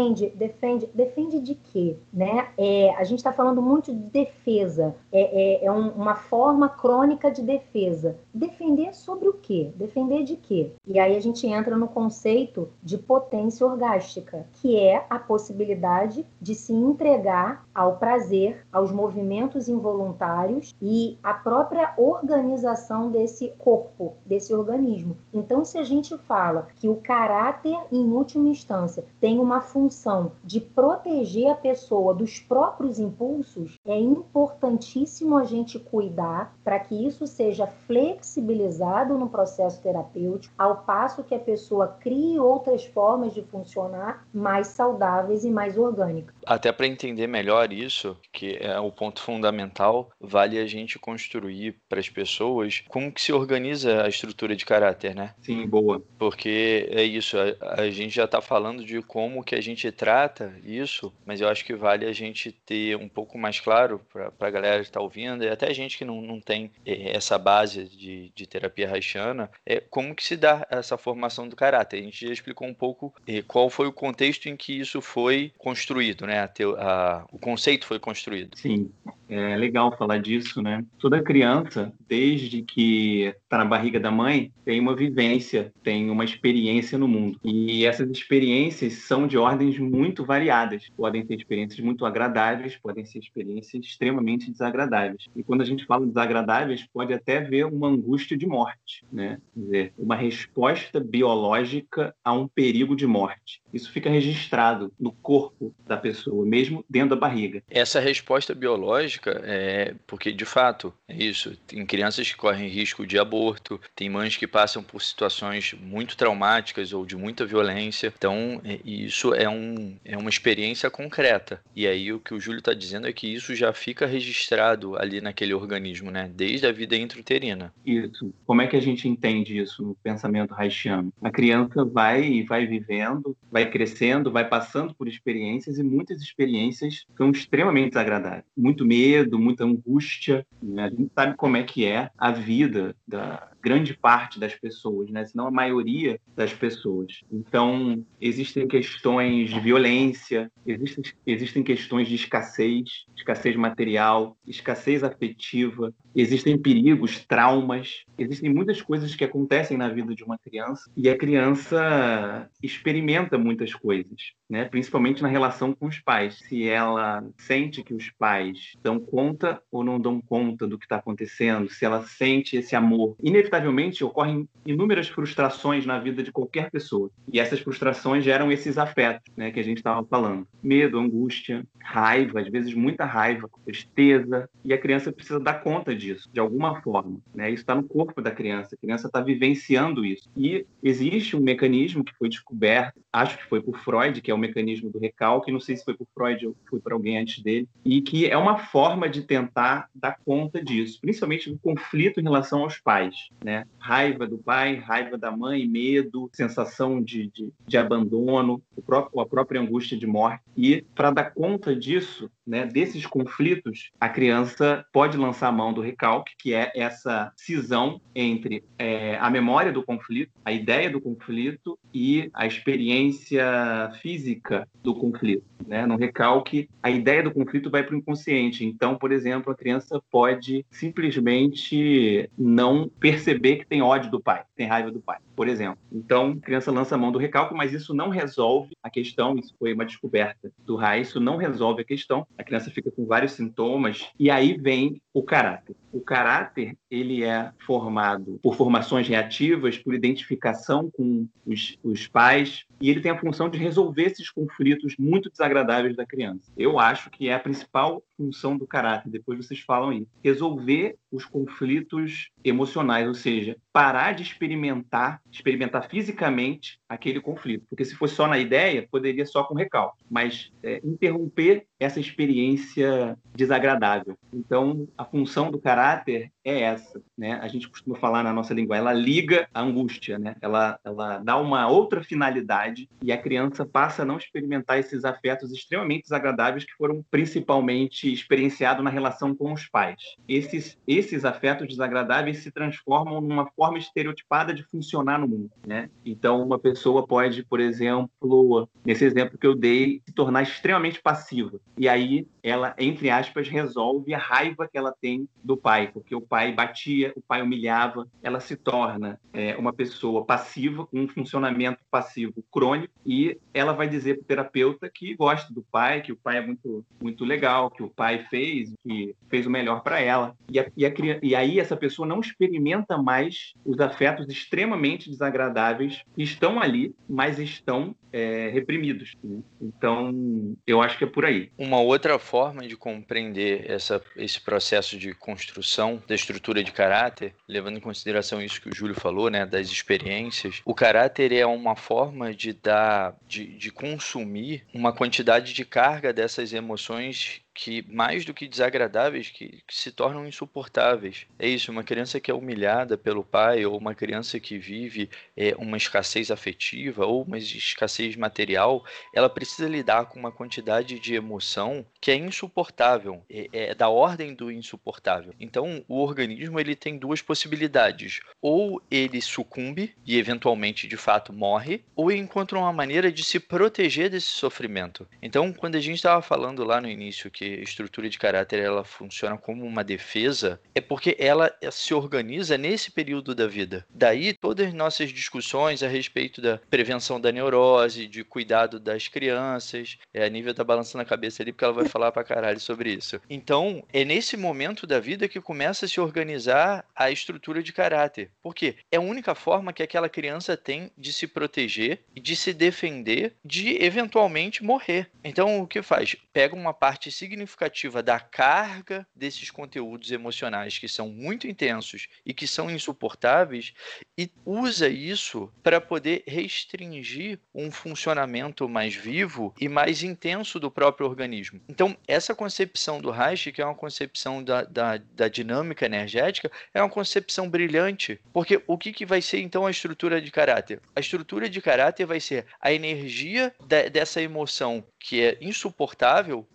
defende, defende, defende de quê? Né? É, a gente está falando muito de defesa, é, é, é um, uma forma crônica de defesa. Defender sobre o quê? Defender de quê? E aí a gente entra no conceito de potência orgástica, que é a possibilidade de se entregar ao prazer, aos movimentos involuntários e a própria organização desse corpo, desse organismo. Então, se a gente fala que o caráter, em última instância, tem uma função de proteger a pessoa dos próprios impulsos, é importantíssimo a gente cuidar para que isso seja flexibilizado no processo terapêutico, ao passo que a pessoa crie outras formas de funcionar mais saudáveis e mais orgânicas. Até para entender melhor isso, que é o ponto fundamental, vale a gente construir para as pessoas como que se organiza a estrutura de caráter, né? Sim, boa. Porque é isso, a, a gente já está falando de como que a gente trata isso, mas eu acho que vale a gente ter um pouco mais claro para a galera que está ouvindo, e até a gente que não, não tem é, essa base de, de terapia haitiana, é como que se dá essa formação do caráter. A gente já explicou um pouco é, qual foi o contexto em que isso foi construído, né? A, a, o conceito foi construído. Sim, é legal falar disso, né? Toda criança, desde que está na barriga da mãe, tem uma vivência, tem uma experiência no mundo. E essas experiências são de ordens muito variadas. Podem ser experiências muito agradáveis, podem ser experiências extremamente desagradáveis. E quando a gente fala desagradáveis, pode até ver uma angústia de morte, né? Quer dizer, uma resposta biológica a um perigo de morte. Isso fica registrado no corpo da pessoa, mesmo dentro da barriga. Essa resposta biológica é porque, de fato, é isso. Tem crianças que correm risco de aborto, tem mães que passam por situações muito traumáticas ou de muita violência. Então, é, isso é, um, é uma experiência concreta. E aí, o que o Júlio está dizendo é que isso já fica registrado ali naquele organismo, né? Desde a vida intrauterina. Isso. Como é que a gente entende isso no pensamento haitiano? A criança vai vai vivendo, vai crescendo, vai passando por experiências e muitas experiências são extremamente desagradáveis. Muito medo, muita angústia. Né? A gente sabe como é que é a vida da, grande parte das pessoas, né? se não a maioria das pessoas. Então, existem questões de violência, existem, existem questões de escassez, escassez material, escassez afetiva, existem perigos, traumas, existem muitas coisas que acontecem na vida de uma criança e a criança experimenta muitas coisas, né? principalmente na relação com os pais. Se ela sente que os pais dão conta ou não dão conta do que está acontecendo, se ela sente esse amor, inevitavelmente inevitavelmente ocorrem inúmeras frustrações na vida de qualquer pessoa. E essas frustrações geram esses afetos, né, que a gente estava falando. Medo, angústia, raiva, às vezes muita raiva, tristeza, e a criança precisa dar conta disso, de alguma forma. Né? Isso está no corpo da criança, a criança está vivenciando isso. E existe um mecanismo que foi descoberto, acho que foi por Freud, que é o mecanismo do recalque, não sei se foi por Freud ou foi por alguém antes dele, e que é uma forma de tentar dar conta disso, principalmente do conflito em relação aos pais. Né? Raiva do pai, raiva da mãe, medo, sensação de, de, de abandono, o próprio, a própria angústia de morte. E para dar conta disso, né, desses conflitos, a criança pode lançar a mão do recalque, que é essa cisão entre é, a memória do conflito, a ideia do conflito e a experiência física do conflito. Né? No recalque, a ideia do conflito vai para o inconsciente. Então, por exemplo, a criança pode simplesmente não perceber que tem ódio do pai, tem raiva do pai, por exemplo. Então, a criança lança a mão do recalque, mas isso não resolve a questão. Isso foi uma descoberta do Rai, isso não resolve a questão. A criança fica com vários sintomas e aí vem o caráter. O caráter ele é formado por formações reativas, por identificação com os, os pais, e ele tem a função de resolver esses conflitos muito desagradáveis da criança. Eu acho que é a principal função do caráter, depois vocês falam aí. Resolver os conflitos emocionais, ou seja, parar de experimentar, experimentar fisicamente aquele conflito. Porque se fosse só na ideia, poderia só com recalque. Mas é, interromper essa experiência desagradável. Então, a função do caráter é essa, né? A gente costuma falar na nossa língua, ela liga a angústia, né? Ela, ela dá uma outra finalidade e a criança passa a não experimentar esses afetos extremamente desagradáveis que foram principalmente experienciados na relação com os pais. Esses, esses afetos desagradáveis se transformam numa forma estereotipada de funcionar no mundo, né? Então, uma pessoa pode, por exemplo, nesse exemplo que eu dei, se tornar extremamente passiva. E aí ela, entre aspas, resolve a raiva que ela tem do pai, porque o pai batia, o pai humilhava, ela se torna é, uma pessoa passiva, com um funcionamento passivo crônico, e ela vai dizer para o terapeuta que gosta do pai, que o pai é muito, muito legal, que o pai fez, que fez o melhor para ela. E, a, e, a, e aí essa pessoa não experimenta mais os afetos extremamente desagradáveis que estão ali, mas estão é, reprimidos. Né? Então, eu acho que é por aí. Uma outra forma de compreender essa, esse processo de construção da estrutura de caráter, levando em consideração isso que o Júlio falou, né, das experiências, o caráter é uma forma de dar, de, de consumir uma quantidade de carga dessas emoções que mais do que desagradáveis, que, que, se tornam insuportáveis. É isso, uma criança que é humilhada pelo pai, ou uma criança que vive é, uma escassez afetiva, ou uma escassez material, ela precisa lidar com uma quantidade de emoção que é insuportável, é, é da ordem do insuportável. Então, o organismo ele tem duas possibilidades: ou ele sucumbe e eventualmente de fato morre, ou encontra uma maneira de se proteger desse sofrimento. Então, quando a gente estava falando lá no início que estrutura de caráter ela funciona como uma defesa, é porque ela se organiza nesse período da vida. Daí todas as nossas discussões a respeito da prevenção da neurose, de cuidado das crianças, é a nível da balança na cabeça ali, porque ela vai falar pra caralho sobre isso. Então, é nesse momento da vida que começa a se organizar a estrutura de caráter. Porque é a única forma que aquela criança tem de se proteger e de se defender de eventualmente morrer. Então, o que faz? Pega uma parte significativa significativa da carga desses conteúdos emocionais que são muito intensos e que são insuportáveis e usa isso para poder restringir um funcionamento mais vivo e mais intenso do próprio organismo. Então, essa concepção do Reich, que é uma concepção da, da, da dinâmica energética, é uma concepção brilhante, porque o que, que vai ser então a estrutura de caráter? A estrutura de caráter vai ser a energia de, dessa emoção que é insuportável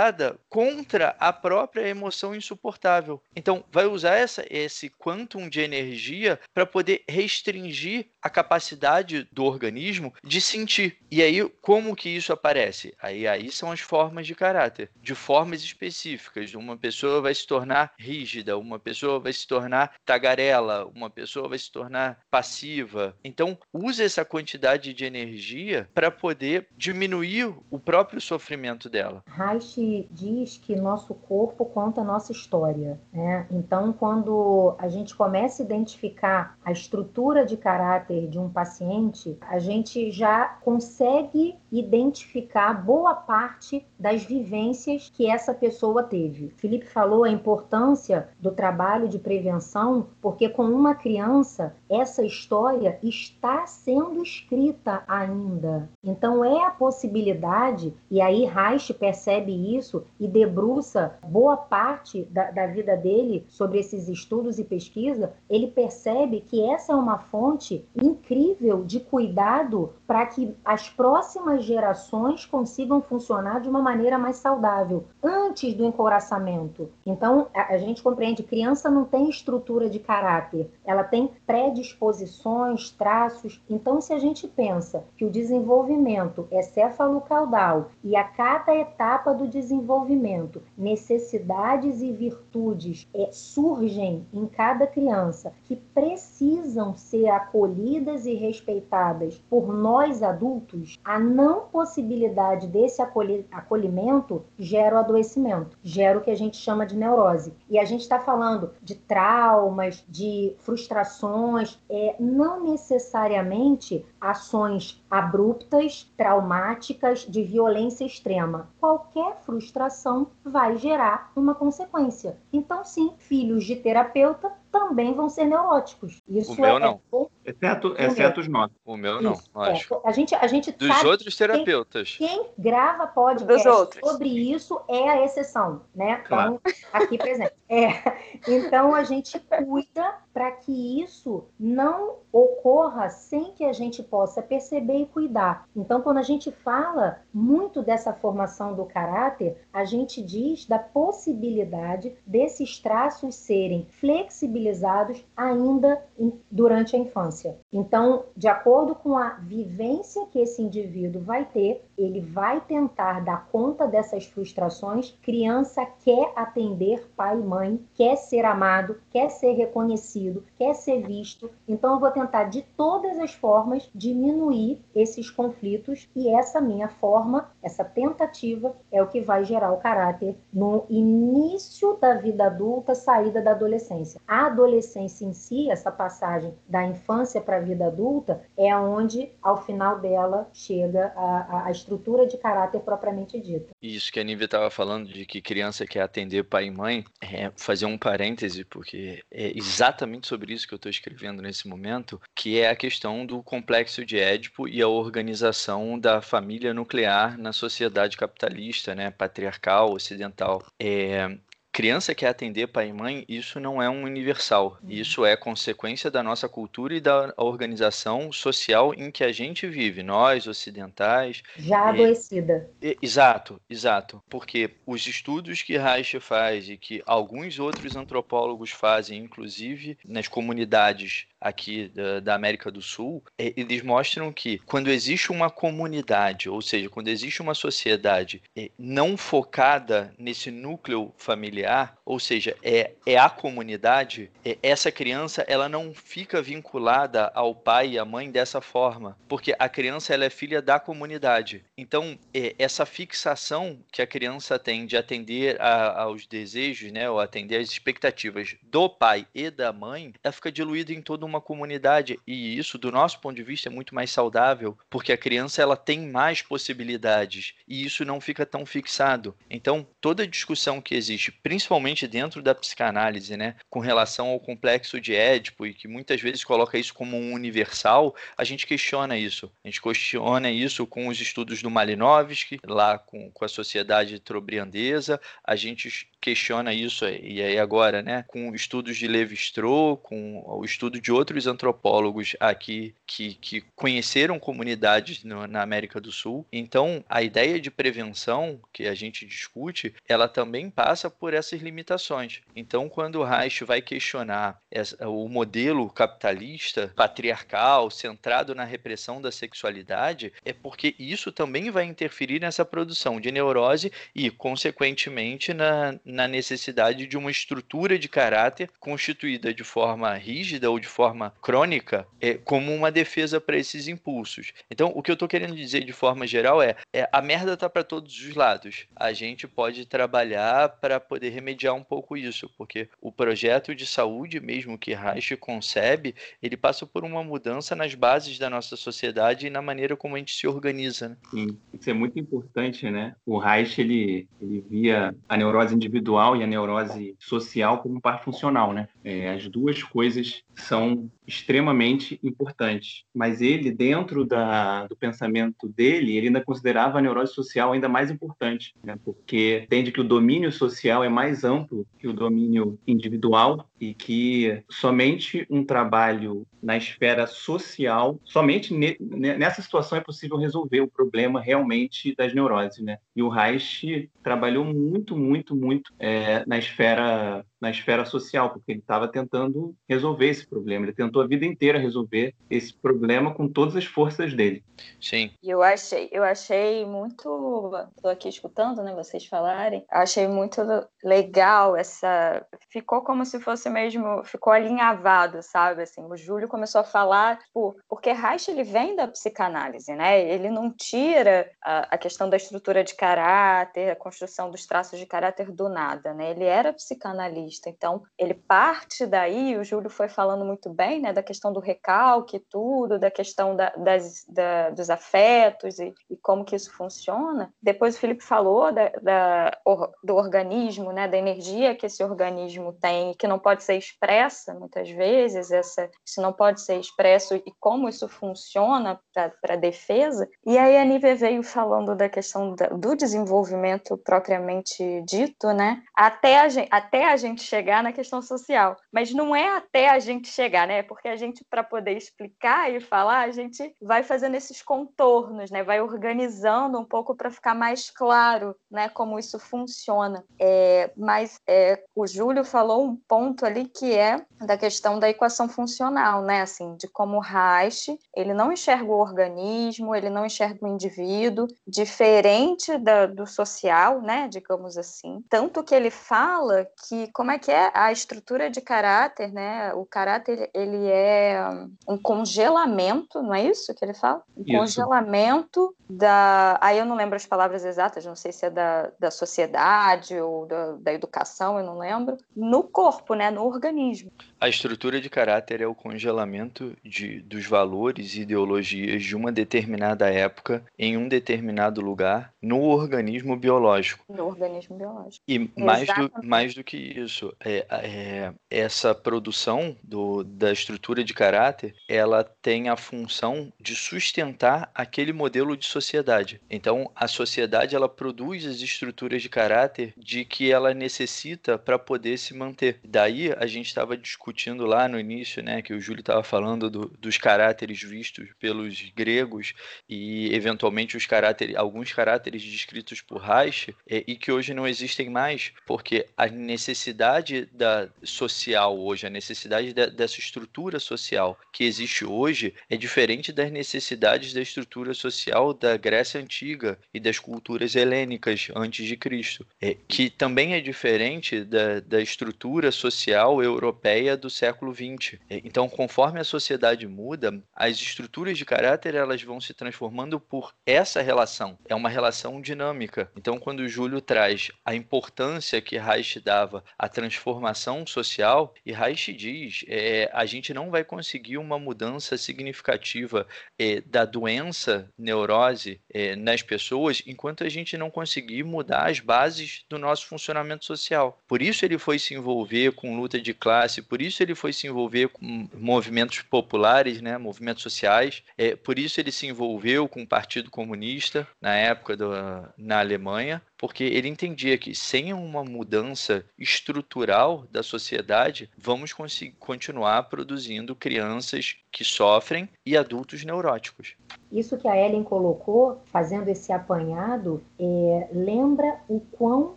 utilizada contra a própria emoção insuportável. Então, vai usar essa, esse quantum de energia para poder restringir a capacidade do organismo de sentir. E aí, como que isso aparece? Aí, aí são as formas de caráter, de formas específicas. Uma pessoa vai se tornar rígida, uma pessoa vai se tornar tagarela, uma pessoa vai se tornar passiva. Então, use essa quantidade de energia para poder diminuir o próprio sofrimento dela. Reich diz que nosso corpo conta a nossa história. Né? Então, quando a gente começa a identificar a estrutura de caráter de um paciente, a gente já consegue identificar boa parte das vivências que essa pessoa teve. Felipe falou a importância do trabalho de prevenção, porque com uma criança essa história está sendo escrita ainda. Então é a possibilidade, e aí Reich percebe isso e debruça boa parte da, da vida dele sobre esses estudos e pesquisa, ele percebe que essa é uma fonte incrível de cuidado para que as próximas gerações consigam funcionar de uma maneira mais saudável, antes do encoraçamento. Então, a, gente compreende, criança não tem estrutura de caráter, ela tem predisposições, traços. Então, se a gente pensa que o desenvolvimento é céfalo-caudal e a cada etapa do desenvolvimento, necessidades e virtudes é, surgem em cada criança que precisam ser acolhidas e respeitadas por nós adultos, a não possibilidade desse acolhimento gera o adoecimento, gera o que a gente chama de neurose. E a gente está falando de traumas, de frustrações, é, não necessariamente ações abruptas, traumáticas, de violência extrema. Qualquer frustração vai gerar uma consequência. Então, sim, filhos de terapeuta também vão ser neuróticos. Isso o meu é, não. É, exceto, exceto os nossos. O meu não, Isso, acho. É. A gente, a gente Dos sabe outros terapeutas. Quem, quem grava podcast sobre isso é a exceção, né? Então, aqui presente. É. Então, a gente cuida para que isso não ocorra sem que a gente possa perceber e cuidar. Então, quando a gente fala muito dessa formação do caráter, a gente diz da possibilidade desses traços serem flexibilizados ainda em, durante a infância. Então, de acordo com a vivência que esse indivíduo vai ter, ele vai tentar dar conta dessas frustrações. Criança quer atender pai e mãe, quer ser amado, quer ser reconhecido, quer ser visto. Então, eu vou tentar de todas as formas diminuir esses conflitos e essa minha forma, essa tentativa, é o que vai gerar o caráter no início da vida adulta, saída da adolescência. A adolescência em si, essa passagem da infância para a vida adulta, é onde, ao final dela, chega a, a estrutura de caráter propriamente dita. Isso que a Nívia estava falando, de que criança quer atender pai e mãe, é fazer um parêntese, porque é exatamente sobre isso que eu estou escrevendo nesse momento, que é a questão do complexo de Édipo e a organização da família nuclear na sociedade capitalista, né, patriarcal, ocidental. É, criança quer atender pai e mãe, isso não é um universal. Uhum. Isso é consequência da nossa cultura e da organização social em que a gente vive, nós ocidentais. Já adoecida. E, exato, exato. Porque os estudos que Reich faz e que alguns outros antropólogos fazem, inclusive nas comunidades aqui da, da, América do Sul, é, eles mostram que quando existe uma comunidade, ou seja, quando existe uma sociedade é, não focada nesse núcleo familiar, ou seja, é, é a comunidade, é, essa criança ela não fica vinculada ao pai e à mãe dessa forma, porque a criança ela é filha da comunidade. Então, é, essa fixação que a criança tem de atender a, aos desejos, né, ou atender às expectativas do pai e da mãe, ela fica diluída em todo uma comunidade e isso do nosso ponto de vista é muito mais saudável porque a criança ela tem mais possibilidades e isso não fica tão fixado. Então toda discussão que existe principalmente dentro da psicanálise né com relação ao complexo de Édipo e que muitas vezes coloca isso como um universal a gente questiona isso. A gente questiona isso com os estudos do Malinowski lá com, com a sociedade trobriandesa a gente questiona isso e aí agora né com estudos de Levi-Strauss com o estudo de outros antropólogos aqui que, que conheceram comunidades no, na América do Sul. Então, a ideia de prevenção que a gente discute, ela também passa por essas limitações. Então, quando o Reich vai questionar essa, o modelo capitalista, patriarcal, centrado na repressão da sexualidade, é porque isso também vai interferir nessa produção de neurose e, consequentemente, na, na necessidade de uma estrutura de caráter constituída de forma rígida ou de forma crônica é, como uma defesa para esses impulsos. Então, o que eu estou querendo dizer de forma geral é, é a merda tá para todos os lados. A gente pode trabalhar para poder remediar um pouco isso, porque o projeto de saúde mesmo que Reich concebe, ele passa por uma mudança nas bases da nossa sociedade e na maneira como a gente se organiza. Né? Sim, isso é muito importante, né? O Reich ele, ele via a neurose individual individual e a neurose social como parte funcional, né? É, as duas coisas são extremamente importantes. Mas ele, dentro da, do pensamento dele, ele ainda considerava a neurose social ainda mais importante, né? porque entende que o domínio social é mais amplo que o domínio individual e que somente um trabalho na esfera social, somente nessa situação é possível resolver o problema realmente das neuroses, né? E o Reich trabalhou muito, muito, muito é, na esfera na esfera social, porque ele estava tentando resolver esse problema. Ele tentou a vida inteira resolver esse problema com todas as forças dele. Sim. E eu achei, eu achei muito, estou aqui escutando, né, vocês falarem, achei muito legal essa, ficou como se fosse mesmo, ficou alinhavado, sabe? Assim, o Júlio começou a falar, tipo, porque Reich ele vem da psicanálise, né? Ele não tira a, a questão da estrutura de caráter, a construção dos traços de caráter do nada, né? Ele era psicanalista então, ele parte daí, o Júlio foi falando muito bem, né, da questão do recalque e tudo, da questão da, das, da, dos afetos e, e, como que isso funciona. Depois o Felipe falou da, da, do organismo, né, da energia que esse organismo tem, que não pode ser expressa muitas vezes, essa, isso não pode ser expresso e como isso funciona para a defesa. E aí a Nive veio falando da questão da, do desenvolvimento propriamente dito, né, até a gente, até a gente gente chegar na questão social. Mas não é até a gente chegar, né? Porque a gente, para poder explicar e falar, a gente vai fazendo esses contornos, né? Vai organizando um pouco para ficar mais claro, né? Como isso funciona. É, mas é, o Júlio falou um ponto ali que é da questão da equação funcional, né? Assim, de como Reich, ele não enxerga o organismo, ele não enxerga o indivíduo, diferente da, do social, né? Digamos assim. Tanto que ele fala que como é que é a estrutura de caráter, né? O caráter ele é um congelamento, não é isso que ele fala? Um isso. congelamento da. Aí eu não lembro as palavras exatas, não sei se é da, da sociedade ou da, da educação, eu não lembro. No corpo, né? No organismo. A estrutura de caráter é o congelamento de, dos valores e ideologias de uma determinada época em um determinado lugar no organismo biológico. No organismo biológico. E mais do, mais do que isso, é, é, essa produção do, da estrutura de caráter, ela tem a função de sustentar aquele modelo de sociedade. Então, a sociedade ela produz as estruturas de caráter de que ela necessita para poder se manter. Daí a gente estava discutindo discutindo lá no início, né, que o Júlio estava falando do, dos caráteres vistos pelos gregos e eventualmente os caráteres, alguns caráteres descritos por Reich é, e que hoje não existem mais, porque a necessidade da social hoje, a necessidade da, dessa estrutura social que existe hoje é diferente das necessidades da estrutura social da Grécia antiga e das culturas helênicas antes de Cristo, é, que também é diferente da, da estrutura social europeia do século XX. Então, conforme a sociedade muda, as estruturas de caráter elas vão se transformando por essa relação. É uma relação dinâmica. Então, quando o Júlio traz a importância que Reich dava à transformação social, e Reich diz, é, a gente não vai conseguir uma mudança significativa é, da doença, neurose, é, nas pessoas, enquanto a gente não conseguir mudar as bases do nosso funcionamento social. Por isso ele foi se envolver com luta de classe, por isso ele foi se envolver com movimentos populares, né, movimentos sociais. Por isso ele se envolveu com o Partido Comunista na época do, na Alemanha, porque ele entendia que sem uma mudança estrutural da sociedade, vamos continuar produzindo crianças que sofrem e adultos neuróticos. Isso que a Ellen colocou, fazendo esse apanhado, é, lembra o quão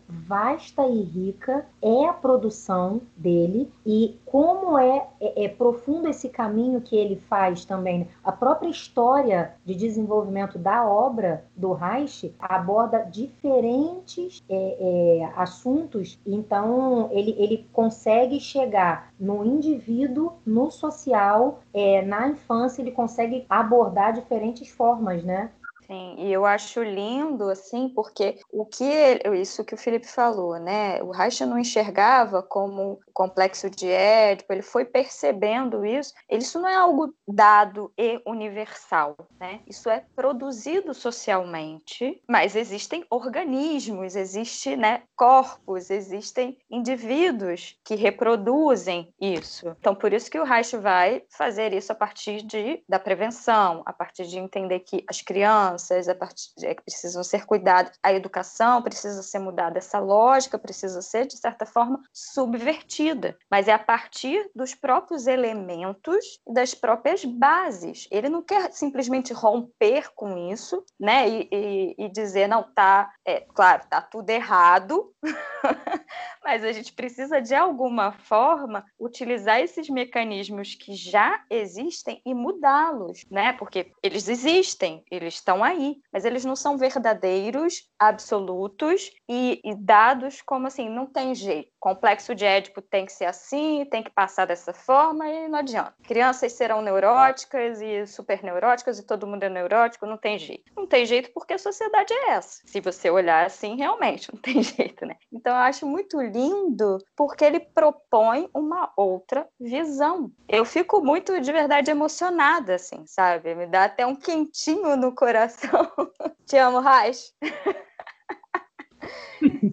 vasta e rica é a produção dele e como é, é, é profundo esse caminho que ele faz também. A própria história de desenvolvimento da obra do Reich aborda diferentes é, é, assuntos, então ele, ele consegue chegar no indivíduo, no social, é, na infância, ele consegue abordar diferentes formas, né? Sim, e eu acho lindo, assim, porque o que ele, isso que o Felipe falou, né? O Reich não enxergava como complexo de Édipo, ele foi percebendo isso. Isso não é algo dado e universal, né? Isso é produzido socialmente, mas existem organismos, existe, né, corpos, existem indivíduos que reproduzem isso. Então, por isso que o Reich vai fazer isso a partir de, da prevenção, a partir de entender que as crianças a partir, é, precisam ser cuidadas, a educação precisa ser mudada, essa lógica precisa ser, de certa forma, subvertida. Mas é a partir dos próprios elementos e das próprias bases. Ele não quer simplesmente romper com isso, né? E, e, e dizer, não, tá, é, claro, tá tudo errado, mas a gente precisa, de alguma forma, utilizar esses mecanismos que já existem e mudá-los, né? Porque eles existem, eles estão aí, mas eles não são verdadeiros, absolutos e, e dados como assim, não tem jeito. Complexo de Édipo tem que ser assim, tem que passar dessa forma e não adianta. Crianças serão neuróticas e super neuróticas e todo mundo é neurótico, não tem jeito. Não tem jeito porque a sociedade é essa. Se você olhar assim, realmente não tem jeito, né? Então eu acho muito lindo porque ele propõe uma outra visão. Eu fico muito de verdade emocionada, assim, sabe? Me dá até um quentinho no coração. Te amo, Raiz.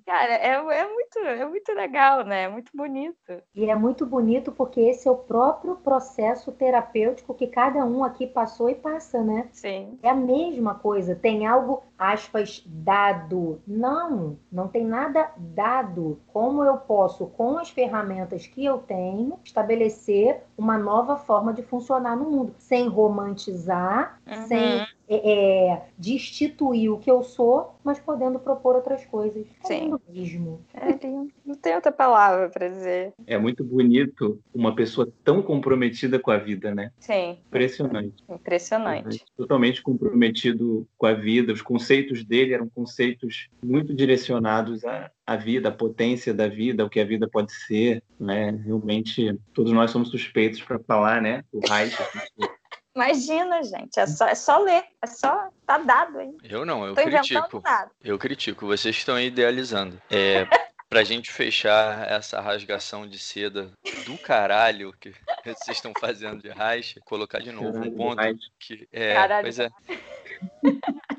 Cara, é, é, muito, é muito legal, né? É muito bonito. E é muito bonito porque esse é o próprio processo terapêutico que cada um aqui passou e passa, né? Sim. É a mesma coisa. Tem algo, aspas, dado. Não, não tem nada dado. Como eu posso, com as ferramentas que eu tenho, estabelecer uma nova forma de funcionar no mundo, sem romantizar, uhum. sem é, é, destituir o que eu sou, mas podendo propor outras coisas. É Sim. mesmo. É, não tem outra palavra para dizer. É muito bonito uma pessoa tão comprometida com a vida, né? Sim. Impressionante. Impressionante. Totalmente comprometido com a vida. Os conceitos dele eram conceitos muito direcionados à, à vida, à potência da vida, ao que a vida pode ser, né? Realmente, todos nós somos suspeitos para falar, né? O Reich, Imagina, gente, é só, é só ler, é só tá dado aí. Eu não, eu Tô critico. Eu critico, vocês estão idealizando. É, pra gente fechar essa rasgação de seda do caralho que vocês estão fazendo de racha, colocar de novo um ponto que é, caralho. pois é.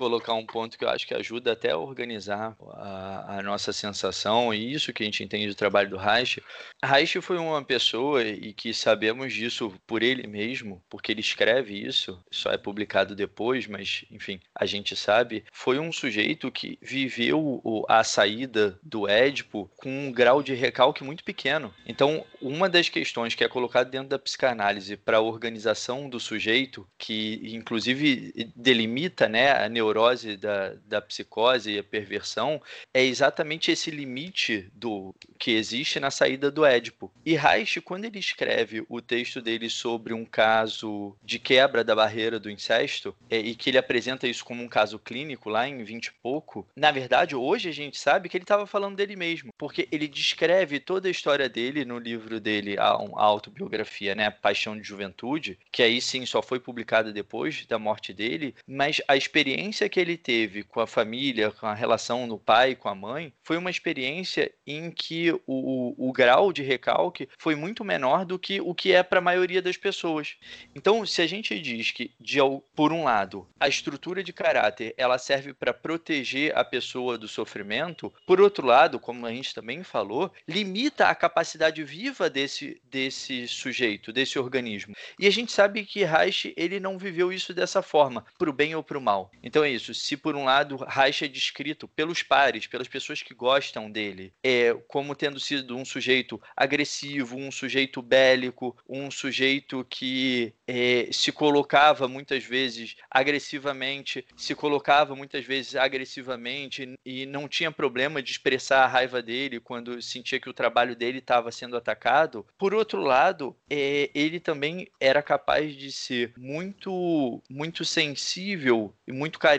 Colocar um ponto que eu acho que ajuda até a organizar a, a, nossa sensação e isso que a gente entende do trabalho do Reich. Reich foi uma pessoa e que sabemos disso por ele mesmo, porque ele escreve isso, só é publicado depois, mas enfim, a gente sabe. Foi um sujeito que viveu a saída do Édipo com um grau de recalque muito pequeno. Então, uma das questões que é colocada dentro da psicanálise para a organização do sujeito, que inclusive delimita né, a neurose da, da psicose e a perversão, é exatamente esse limite do que existe na saída do Édipo. E Reich, quando ele escreve o texto dele sobre um caso de quebra da barreira do incesto, é, e que ele apresenta isso como um caso clínico lá em 20 e pouco, na verdade, hoje a gente sabe que ele estava falando dele mesmo, porque ele descreve toda a história dele no livro dele, a, a autobiografia, né, Paixão de Juventude, que aí sim só foi publicada depois da morte dele, mas a experiência que ele teve com a família, com a relação do pai com a mãe, foi uma experiência em que o, o grau de recalque foi muito menor do que o que é para a maioria das pessoas. Então, se a gente diz que, de, por um lado, a estrutura de caráter ela serve para proteger a pessoa do sofrimento, por outro lado, como a gente também falou, limita a capacidade viva desse, desse sujeito, desse organismo. E a gente sabe que Reich ele não viveu isso dessa forma, para o bem ou para o mal. Então é isso. Se por um lado Reich é descrito pelos pares, pelas pessoas que gostam dele, é como tendo sido um sujeito agressivo, um sujeito bélico, um sujeito que é, se colocava muitas vezes agressivamente, se colocava muitas vezes agressivamente e não tinha problema de expressar a raiva dele quando sentia que o trabalho dele estava sendo atacado. Por outro lado, é, ele também era capaz de ser muito, muito sensível e muito carinhoso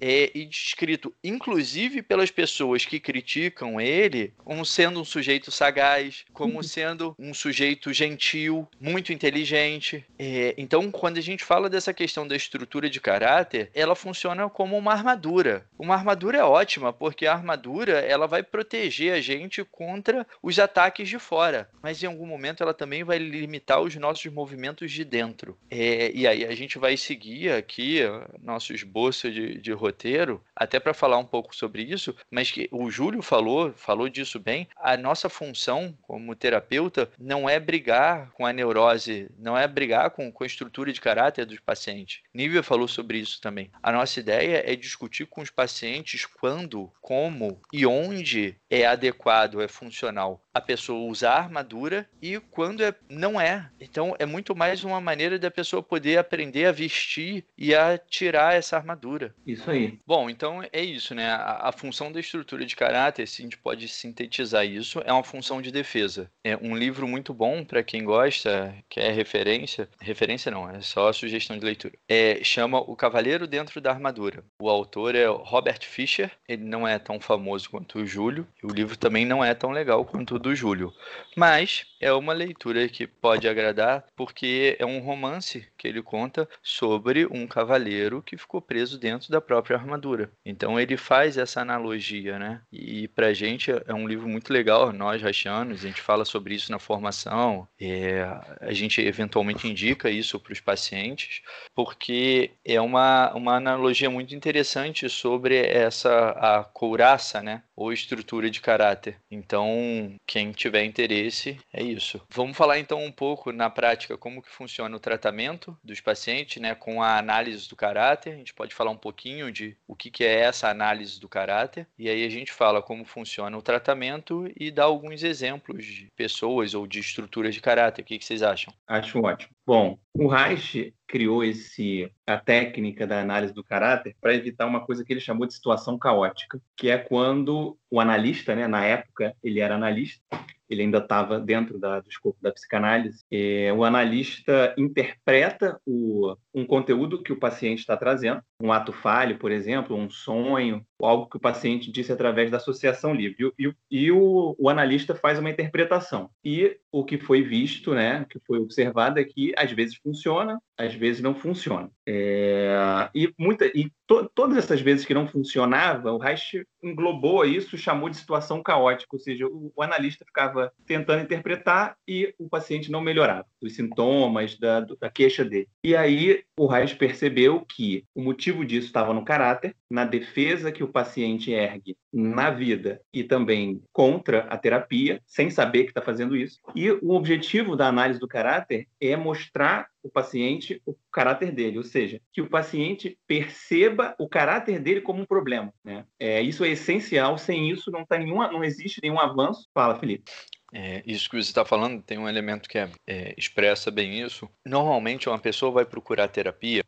é, e descrito, inclusive pelas pessoas que criticam ele, como sendo um sujeito sagaz, como sendo um sujeito gentil, muito inteligente. É, então, quando a gente fala dessa questão da estrutura de caráter, ela funciona como uma armadura. Uma armadura é ótima, porque a armadura ela vai proteger a gente contra os ataques de fora, mas em algum momento ela também vai limitar os nossos movimentos de dentro. É, e aí a gente vai seguir aqui nosso esboço de, de roteiro, até para falar um pouco sobre isso, mas que o Júlio falou, falou disso bem. A nossa função como terapeuta não é brigar com a neurose, não é brigar com, com a estrutura de caráter dos pacientes. Nívia falou sobre isso também. A nossa ideia é discutir com os pacientes quando, como e onde é adequado, é funcional a pessoa usar a armadura e quando é, não é. Então é muito mais uma maneira da pessoa poder aprender a vestir e a tirar essa armadura. Isso aí. Bom, então é isso, né? A, a função da estrutura de caráter, se a gente pode sintetizar isso, é uma função de defesa. É um livro muito bom para quem gosta, que é referência. Referência não, é só sugestão de leitura. É, chama O Cavaleiro Dentro da Armadura. O autor é Robert Fisher. Ele não é tão famoso quanto o Júlio. E o livro também não é tão legal quanto o do Júlio. Mas é uma leitura que pode agradar porque é um romance que ele conta sobre um cavaleiro que ficou preso dentro da própria armadura. Então ele faz essa analogia, né? E pra gente é um livro muito legal, nós rachianos, a gente fala sobre isso na formação, é, a gente eventualmente indica isso para os pacientes, porque é uma, uma analogia muito interessante sobre essa a couraça, né? Ou estrutura de caráter. Então, quem tiver interesse, é isso. Vamos falar então um pouco na prática como que funciona o tratamento dos pacientes, né, com a análise do caráter. A gente pode falar um pouquinho de o que, que é essa análise do caráter e aí a gente fala como funciona o tratamento e dá alguns exemplos de pessoas ou de estruturas de caráter. O que, que vocês acham? Acho ótimo. Bom, o Reich criou esse a técnica da análise do caráter para evitar uma coisa que ele chamou de situação caótica, que é quando o analista, né, na época ele era analista, ele ainda estava dentro da, do escopo da psicanálise. É, o analista interpreta o, um conteúdo que o paciente está trazendo, um ato falho, por exemplo, um sonho, algo que o paciente disse através da associação livre. E, e, e o, o, analista faz uma interpretação. E o que foi visto, né, o que foi observado é que às vezes funciona, às vezes não funciona. É, e muita, e to, todas essas vezes que não funcionava, o Reich englobou isso, chamou de situação caótica, ou seja, o, o analista ficava tentando interpretar e o paciente não melhorava, os sintomas da, da queixa dele. E aí o Reich percebeu que o motivo disso estava no caráter, na defesa que o paciente ergue na vida e também contra a terapia, sem saber que está fazendo isso. E o objetivo da análise do caráter é mostrar o paciente o caráter dele, ou seja, que o paciente perceba o caráter dele como um problema. Né? É, isso é essencial, sem isso não, tá nenhuma, não existe nenhum avanço. Fala, Felipe. É, isso que você está falando tem um elemento que é, é, expressa bem isso. Normalmente, uma pessoa vai procurar terapia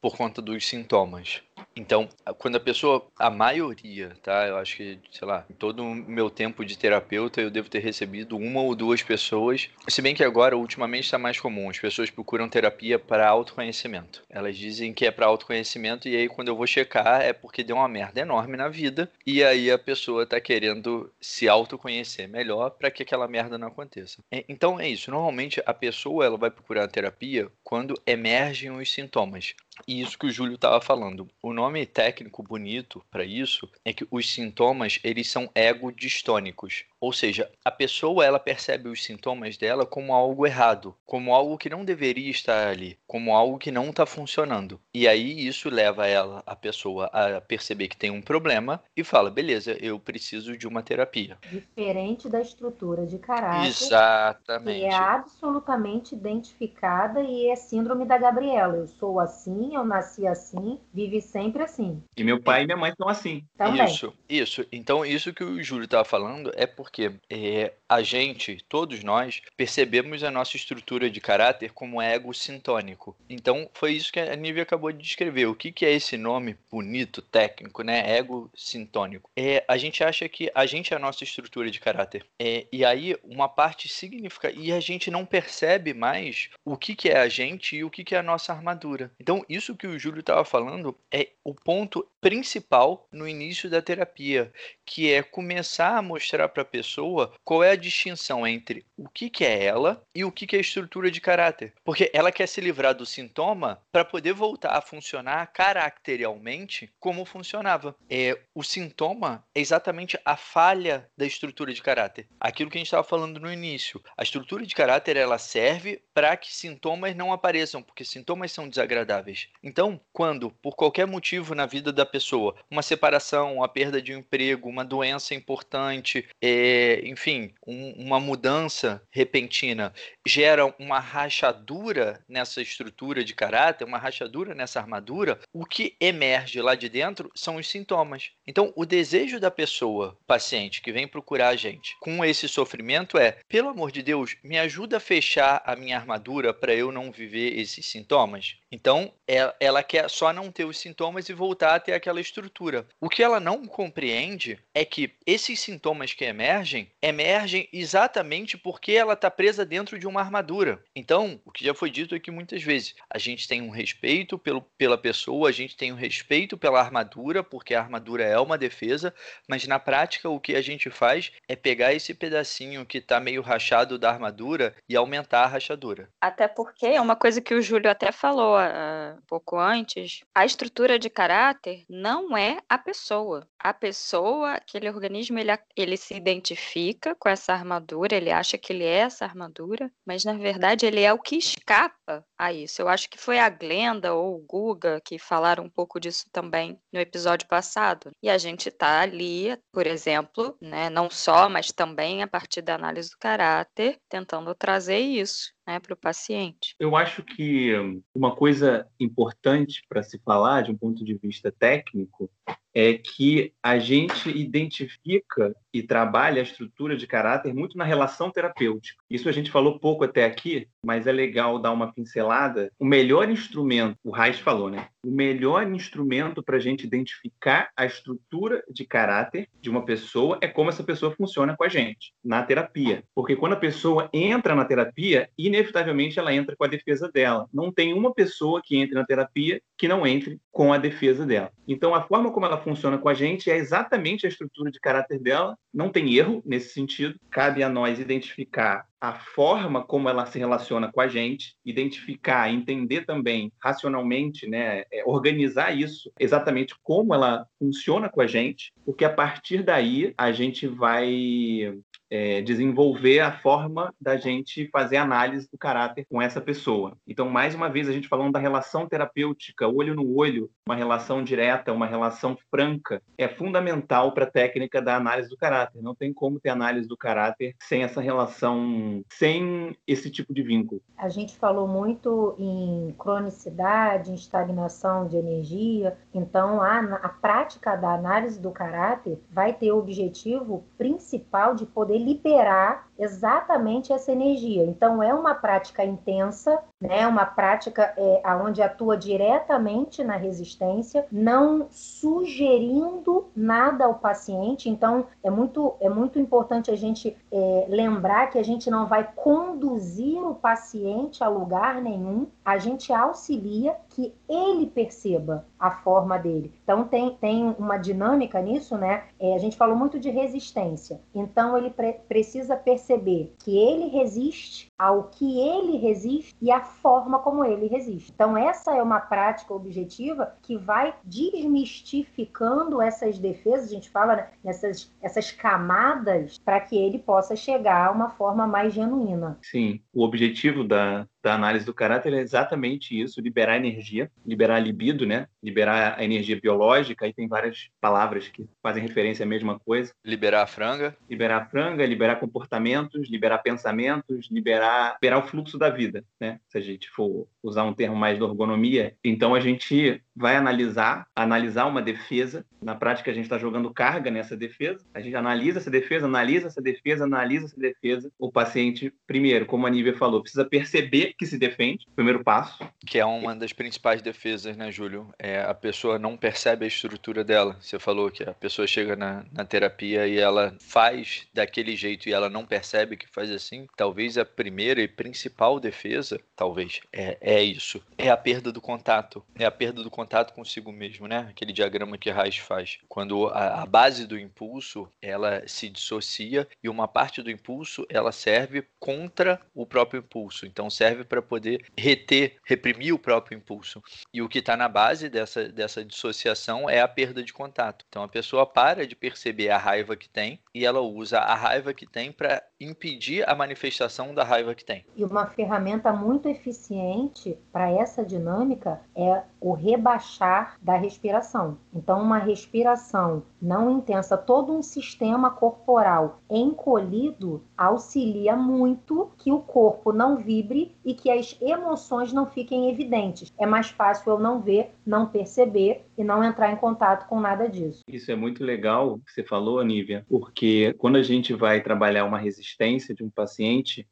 por conta dos sintomas. Então, quando a pessoa, a maioria, tá? Eu acho que, sei lá, em todo o meu tempo de terapeuta, eu devo ter recebido uma ou duas pessoas. Se bem que agora, ultimamente, está mais comum. As pessoas procuram terapia para autoconhecimento. Elas dizem que é para autoconhecimento, e aí, quando eu vou checar, é porque deu uma merda enorme na vida, e aí a pessoa está querendo se autoconhecer melhor para que aquela merda não aconteça. Então, é isso. Normalmente, a pessoa ela vai procurar terapia quando emergem os sintomas. E isso que o Júlio estava falando. O nome técnico bonito para isso é que os sintomas eles são ego-distônicos. Ou seja, a pessoa ela percebe os sintomas dela como algo errado, como algo que não deveria estar ali, como algo que não está funcionando. E aí isso leva ela, a pessoa, a perceber que tem um problema e fala: beleza, eu preciso de uma terapia. Diferente da estrutura de caráter. Exatamente. Que é absolutamente identificada e é síndrome da Gabriela. Eu sou assim, eu nasci assim, vive sempre assim. E meu pai e minha mãe são assim. Também. Isso, isso. Então, isso que o Júlio estava falando é porque é, a gente, todos nós, percebemos a nossa estrutura de caráter como ego sintônico. Então, foi isso que a Nívia acabou de descrever. O que, que é esse nome bonito, técnico, né? Ego sintônico. É, a gente acha que a gente é a nossa estrutura de caráter. É, e aí, uma parte significa. E a gente não percebe mais o que, que é a gente e o que, que é a nossa armadura. Então, isso que o Júlio estava falando é o ponto principal no início da terapia, que é começar a mostrar para a pessoa qual é a distinção entre o que, que é ela e o que, que é a estrutura de caráter. Porque ela quer se livrar do sintoma para poder voltar a funcionar caracterialmente como funcionava. É, o sintoma é exatamente a falha da estrutura de caráter. Aquilo que a gente estava falando no início. A estrutura de caráter ela serve para que sintomas não apareçam, porque sintomas são desagradáveis. Então, quando, por qualquer motivo na vida da pessoa, uma separação, a perda de um emprego, uma doença importante, é, enfim, um, uma mudança repentina, gera uma rachadura nessa estrutura de caráter, uma rachadura nessa armadura, o que emerge lá de dentro são os sintomas. Então, o desejo da pessoa, paciente, que vem procurar a gente com esse sofrimento é, pelo amor de Deus, me ajuda a fechar a minha armadura para eu não viver esses sintomas. Então, é, ela quer só não ter os sintomas e voltar ter aquela estrutura. O que ela não compreende é que esses sintomas que emergem, emergem exatamente porque ela está presa dentro de uma armadura. Então, o que já foi dito aqui muitas vezes, a gente tem um respeito pelo, pela pessoa, a gente tem um respeito pela armadura, porque a armadura é uma defesa, mas na prática o que a gente faz é pegar esse pedacinho que está meio rachado da armadura e aumentar a rachadura. Até porque é uma coisa que o Júlio até falou uh, um pouco antes, a estrutura de caráter não é a pessoa. A pessoa, aquele organismo, ele, ele se identifica com essa armadura, ele acha que ele é essa armadura, mas na verdade ele é o que escapa a isso. Eu acho que foi a Glenda ou o Guga que falaram um pouco disso também no episódio passado. E a gente está ali, por exemplo, né, não só, mas também a partir da análise do caráter, tentando trazer isso né, para o paciente. Eu acho que uma coisa importante para se falar, de um ponto de vista técnico, é que a gente identifica e trabalha a estrutura de caráter muito na relação terapêutica. Isso a gente falou pouco até aqui, mas é legal dar uma pincelada. O melhor instrumento, o Reis falou, né? O melhor instrumento para a gente identificar a estrutura de caráter de uma pessoa é como essa pessoa funciona com a gente na terapia. Porque quando a pessoa entra na terapia, inevitavelmente ela entra com a defesa dela. Não tem uma pessoa que entre na terapia que não entre com a defesa dela. Então, a forma como ela funciona com a gente é exatamente a estrutura de caráter dela. Não tem erro nesse sentido. Cabe a nós identificar a forma como ela se relaciona com a gente, identificar, entender também racionalmente, né, é, organizar isso, exatamente como ela funciona com a gente, porque a partir daí a gente vai é, desenvolver a forma da gente fazer análise do caráter com essa pessoa. Então, mais uma vez, a gente falando da relação terapêutica, olho no olho, uma relação direta, uma relação franca, é fundamental para a técnica da análise do caráter. Não tem como ter análise do caráter sem essa relação, sem esse tipo de vínculo. A gente falou muito em cronicidade, em estagnação de energia, então a, a prática da análise do caráter vai ter o objetivo principal de poder liberar exatamente essa energia. Então, é uma prática intensa, né? uma prática é, onde atua diretamente na resistência, não sugerindo nada ao paciente. Então, é muito, é muito importante a gente é, lembrar que a gente não vai conduzir o paciente a lugar nenhum, a gente auxilia que ele perceba a forma dele. Então, tem, tem uma dinâmica nisso, né? É, a gente falou muito de resistência. Então, ele pre precisa perceber que ele resiste ao que ele resiste e a forma como ele resiste. Então, essa é uma prática objetiva que vai desmistificando essas defesas, a gente fala né, nessas essas camadas, para que ele possa chegar a uma forma mais genuína. Sim, o objetivo da, da análise do caráter é exatamente isso: liberar energia, liberar libido, né? Liberar a energia biológica. Aí tem várias palavras que fazem referência à mesma coisa. Liberar a franga. Liberar a franga, liberar comportamentos, liberar pensamentos, liberar, liberar o fluxo da vida, né? Se a gente for usar um termo mais de ergonomia, então a gente vai analisar, analisar uma defesa. Na prática, a gente está jogando carga nessa defesa. A gente analisa essa defesa, analisa essa defesa, analisa essa defesa. O paciente, primeiro, como a Nívia falou, precisa perceber que se defende, primeiro passo. Que é uma das principais defesas, né, Júlio? É, a pessoa não percebe a estrutura dela. Você falou que a pessoa chega na, na terapia e ela faz daquele jeito e ela não percebe que faz assim. Talvez a primeira e principal defesa, talvez, é, é isso. É a perda do contato. É a perda do contato consigo mesmo, né? Aquele diagrama que Reich faz. Quando a, a base do impulso, ela se dissocia e uma parte do impulso, ela serve contra o próprio impulso. Então serve para poder reter, reprimir o próprio impulso. E o que está na base dessa, dessa dissociação é a perda de contato. Então a pessoa para de perceber a raiva que tem e ela usa a raiva que tem para impedir a manifestação da raiva que tem. E uma ferramenta muito eficiente para essa dinâmica é o rebaixar da respiração. Então, uma respiração não intensa, todo um sistema corporal encolhido auxilia muito que o corpo não vibre e que as emoções não fiquem evidentes. É mais fácil eu não ver, não perceber e não entrar em contato com nada disso. Isso é muito legal que você falou, Nívia, porque quando a gente vai trabalhar uma resistência de um paciente,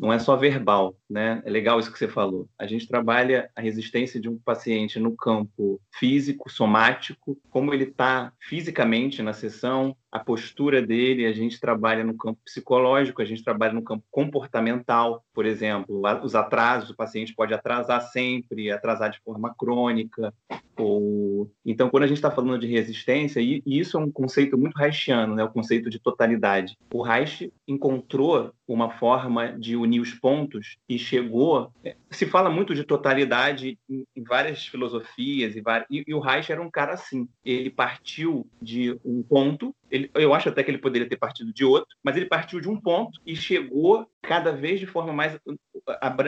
não é só verbal, né? É legal isso que você falou. A gente trabalha a resistência de um paciente no campo físico, somático, como ele está fisicamente na sessão, a postura dele, a gente trabalha no campo psicológico, a gente trabalha no campo comportamental, por exemplo, os atrasos, o paciente pode atrasar sempre, atrasar de forma crônica, ou então quando a gente está falando de resistência, e isso é um conceito muito reichiano, né, o conceito de totalidade. O Reich encontrou uma forma de unir os pontos e chegou. É, se fala muito de totalidade em, várias filosofias e, e, e o Reich era um cara assim. Ele partiu de um ponto ele, eu acho até que ele poderia ter partido de outro, mas ele partiu de um ponto e chegou cada vez de forma mais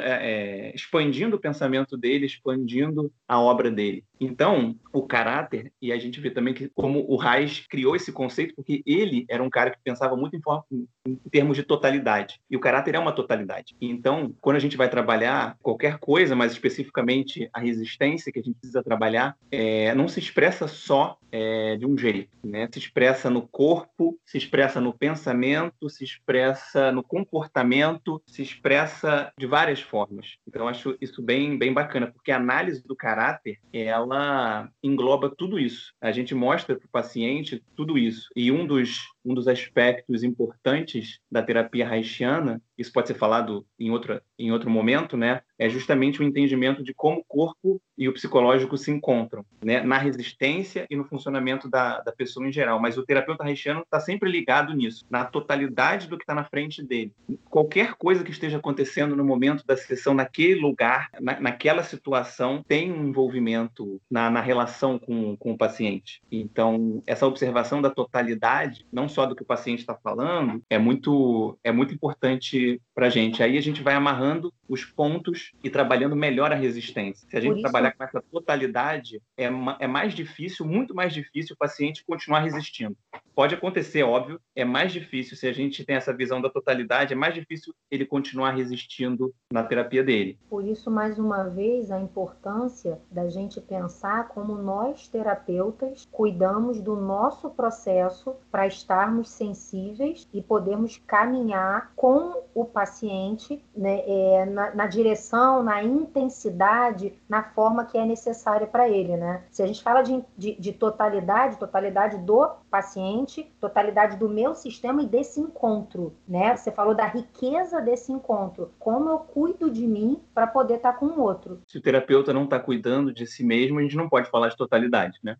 é, expandindo o pensamento dele, expandindo a obra dele. Então, o caráter, e a gente vê também que como o Reich criou esse conceito, porque ele era um cara que pensava muito em, forma, em termos de totalidade, e o caráter é uma totalidade. Então, quando a gente vai trabalhar qualquer coisa, mas especificamente a resistência que a gente precisa trabalhar, é, não se expressa só é, de um jeito, né? se expressa no corpo, se expressa no pensamento, se expressa no comportamento, se expressa de várias formas. Então, acho isso bem, bem bacana, porque a análise do caráter, ela engloba tudo isso. A gente mostra para o paciente tudo isso. E um dos um dos aspectos importantes da terapia haitiana, isso pode ser falado em, outra, em outro momento, né? É justamente o entendimento de como o corpo e o psicológico se encontram, né? Na resistência e no funcionamento da, da pessoa em geral. Mas o terapeuta haitiano está sempre ligado nisso, na totalidade do que está na frente dele. Qualquer coisa que esteja acontecendo no momento da sessão, naquele lugar, na, naquela situação, tem um envolvimento na, na relação com, com o paciente. Então, essa observação da totalidade, não só do que o paciente está falando, é muito, é muito importante para a gente. Aí a gente vai amarrando os pontos e trabalhando melhor a resistência. Se a gente trabalhar com essa totalidade, é, é mais difícil, muito mais difícil o paciente continuar resistindo. Pode acontecer, óbvio, é mais difícil se a gente tem essa visão da totalidade, é mais difícil ele continuar resistindo na terapia dele. Por isso, mais uma vez, a importância da gente pensar como nós, terapeutas, cuidamos do nosso processo para estarmos sensíveis e podermos caminhar com o paciente né, é, na, na, direção, na intensidade, na forma que é necessária para ele. Né? Se a gente fala de, de, de totalidade, totalidade do paciente, totalidade do meu sistema e desse encontro, né? Você falou da riqueza desse encontro, como eu cuido de mim para poder estar tá com o outro. Se o terapeuta não está cuidando de si mesmo, a gente não pode falar de totalidade, né?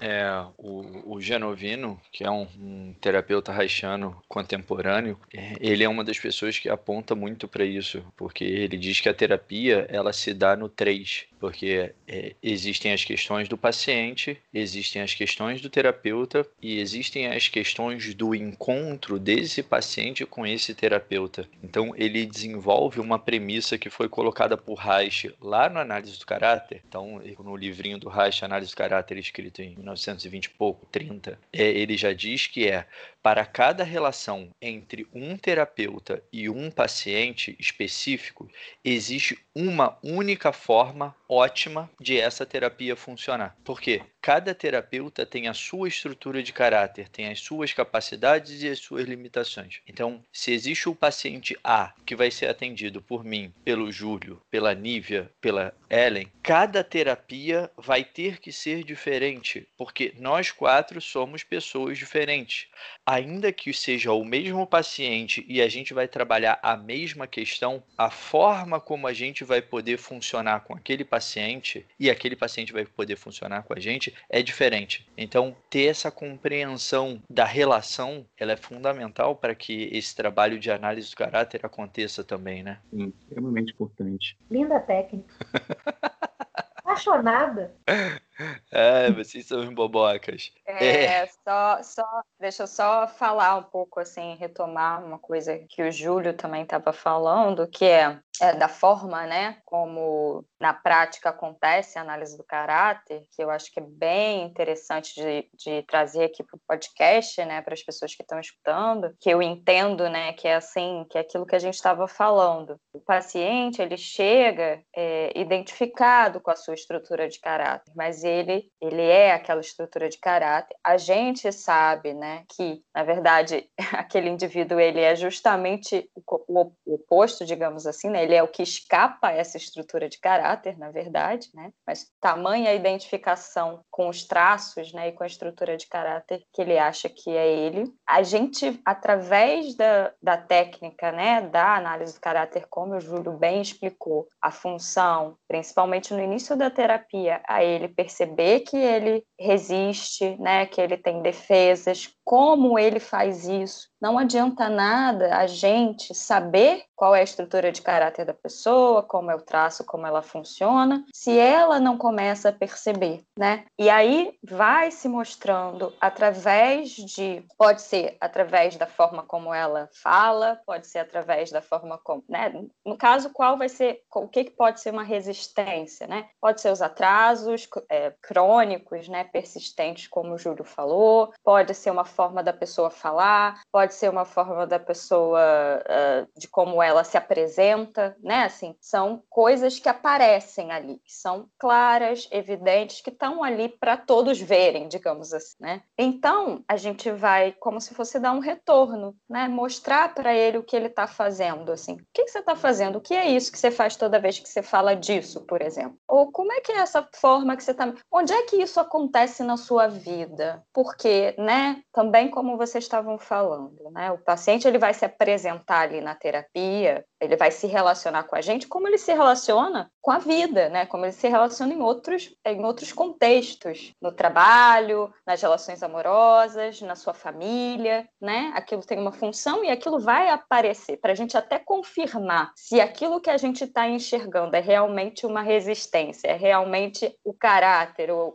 É, o, o Genovino, que é um, um terapeuta haitiano contemporâneo, é, ele é uma das pessoas que aponta muito para isso, porque ele diz que a terapia ela se dá no três, porque é, existem as questões do paciente, existem as questões do terapeuta e existem as questões do encontro desse paciente com esse terapeuta. Então ele desenvolve uma premissa que foi colocada por Reich lá no Análise do Caráter. Então, no livrinho do Reich, Análise do Caráter, escrito em 1920 e pouco, 30, é, ele já diz que é para cada relação entre um terapeuta e um paciente específico, existe uma única forma ótima de essa terapia funcionar. Por quê? Cada terapeuta tem a sua estrutura de caráter, tem as suas capacidades e as suas limitações. Então, se existe o paciente A que vai ser atendido por mim, pelo Júlio, pela Nívia, pela Ellen, cada terapia vai ter que ser diferente, porque nós quatro somos pessoas diferentes. Ainda que seja o mesmo paciente e a gente vai trabalhar a mesma questão, a forma como a gente vai poder funcionar com aquele paciente e aquele paciente vai poder funcionar com a gente é diferente. Então, ter essa compreensão da relação, ela é fundamental para que esse trabalho de análise do caráter aconteça também, né? Sim, extremamente importante. Linda técnica. Apaixonada. É, vocês são bobocas. É, é, Só, só, deixa eu só falar um pouco, assim, retomar uma coisa que o Júlio também estava falando, que é, é, da forma, né, como na prática acontece a análise do caráter, que eu acho que é bem interessante de, de trazer aqui para o podcast, né, para as pessoas que estão escutando, que eu entendo, né, que é assim, que é aquilo que a gente estava falando. O paciente, ele chega é, identificado com a sua estrutura de caráter, mas ele, ele é aquela estrutura de caráter. A gente sabe, né, que na verdade aquele indivíduo ele é justamente o, o oposto, digamos assim, né? Ele é o que escapa a essa estrutura de caráter, na verdade, né? Mas tamanha identificação com os traços, né, e com a estrutura de caráter que ele acha que é ele. A gente, através da, da técnica, né, da análise do caráter, como o Júlio bem explicou, a função, principalmente no início da terapia, a ele perceber que ele resiste, né, que ele tem defesas, como ele faz isso. Não adianta nada a gente saber qual é a estrutura de caráter da pessoa, como é o traço, como ela funciona, se ela não começa a perceber, né? E aí vai se mostrando através de, pode ser através da forma como ela fala, pode ser através da forma como, né? No caso, qual vai ser, o que, que pode ser uma resistência, né? Pode ser os atrasos é, crônicos, né? Persistentes, como o Júlio falou, pode ser uma forma da pessoa falar, pode ser uma forma da pessoa uh, de como ela se apresenta, né? Assim, são coisas que aparecem ali, que são claras, evidentes, que estão ali para todos verem, digamos assim, né? Então, a gente vai como se fosse dar um retorno, né? Mostrar para ele o que ele está fazendo, assim. O que, que você está fazendo? O que é isso que você faz toda vez que você fala disso, por exemplo? Ou como é que é essa forma que você está... Onde é que isso acontece na sua vida? Porque, né? Também como vocês estavam falando, né? O paciente ele vai se apresentar ali na terapia, ele vai se relacionar com a gente como ele se relaciona com a vida, né? Como ele se relaciona em outros, em outros contextos, no trabalho, nas relações amorosas, na sua família, né? Aquilo tem uma função e aquilo vai aparecer para a gente até confirmar se aquilo que a gente está enxergando é realmente uma resistência, é realmente o caráter, ou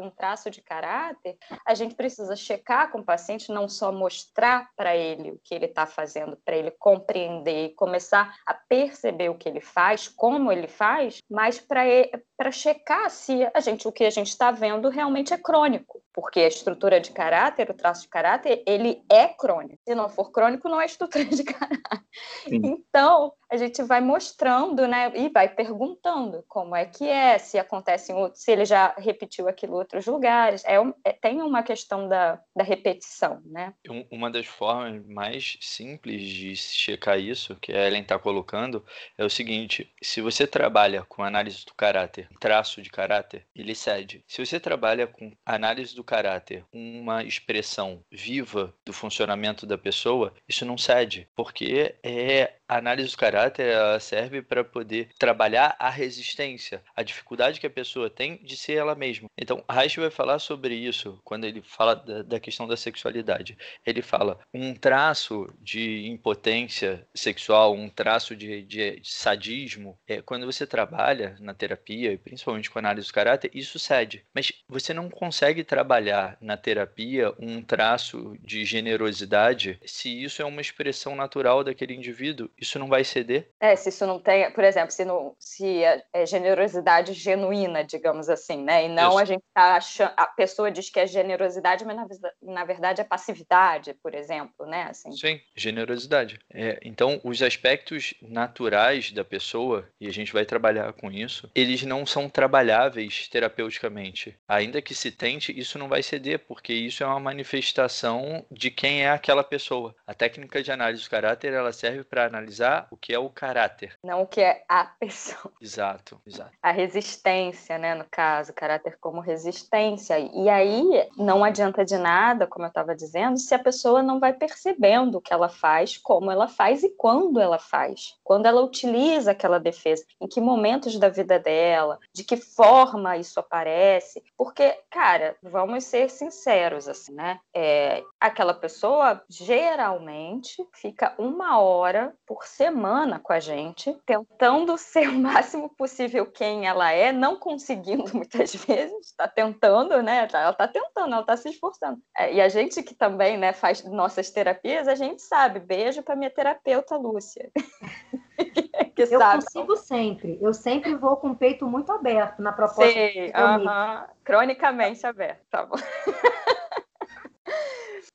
um traço de caráter. A gente precisa checar com o paciente, não só mostrar para ele o que ele está fazendo, para ele compreender e começar a perceber o que ele faz, como ele faz, mas para checar se a gente, o que a gente está vendo realmente é crônico porque a estrutura de caráter, o traço de caráter, ele é crônico. Se não for crônico, não é estrutura de caráter. Sim. Então, a gente vai mostrando, né, e vai perguntando como é que é, se acontece em outros, se ele já repetiu aquilo em outros lugares. É, é, tem uma questão da, da repetição, né? Uma das formas mais simples de checar isso, que a Ellen está colocando, é o seguinte: se você trabalha com análise do caráter, traço de caráter, ele cede. Se você trabalha com análise do caráter uma expressão viva do funcionamento da pessoa, isso não cede, porque é a análise do caráter serve para poder trabalhar a resistência, a dificuldade que a pessoa tem de ser ela mesma. Então, Reich vai falar sobre isso quando ele fala da, da questão da sexualidade. Ele fala um traço de impotência sexual, um traço de, de, de sadismo. É, quando você trabalha na terapia, e principalmente com análise do caráter, isso cede. Mas você não consegue trabalhar na terapia um traço de generosidade se isso é uma expressão natural daquele indivíduo isso não vai ceder? É, se isso não tem, por exemplo, se, não, se é, é generosidade genuína, digamos assim, né? E não isso. a gente tá achando, a pessoa diz que é generosidade, mas na, na verdade é passividade, por exemplo, né? Assim. Sim, generosidade. É, então, os aspectos naturais da pessoa, e a gente vai trabalhar com isso, eles não são trabalháveis terapeuticamente. Ainda que se tente, isso não vai ceder, porque isso é uma manifestação de quem é aquela pessoa. A técnica de análise do caráter, ela serve para analisar o que é o caráter. Não o que é a pessoa. Exato, exato. A resistência, né, no caso, caráter como resistência. E aí não adianta de nada, como eu estava dizendo, se a pessoa não vai percebendo o que ela faz, como ela faz e quando ela faz. Quando ela utiliza aquela defesa, em que momentos da vida dela, de que forma isso aparece. Porque, cara, vamos ser sinceros, assim, né? É, aquela pessoa geralmente fica uma hora por semana com a gente, tentando ser o máximo possível quem ela é, não conseguindo muitas vezes, está tentando, né? Ela está tentando, ela está se esforçando. É, e a gente que também né, faz nossas terapias, a gente sabe. Beijo para minha terapeuta Lúcia. que eu sabe. consigo sempre. Eu sempre vou com o peito muito aberto na proposta. Sei, uh -huh. cronicamente aberto, tá bom.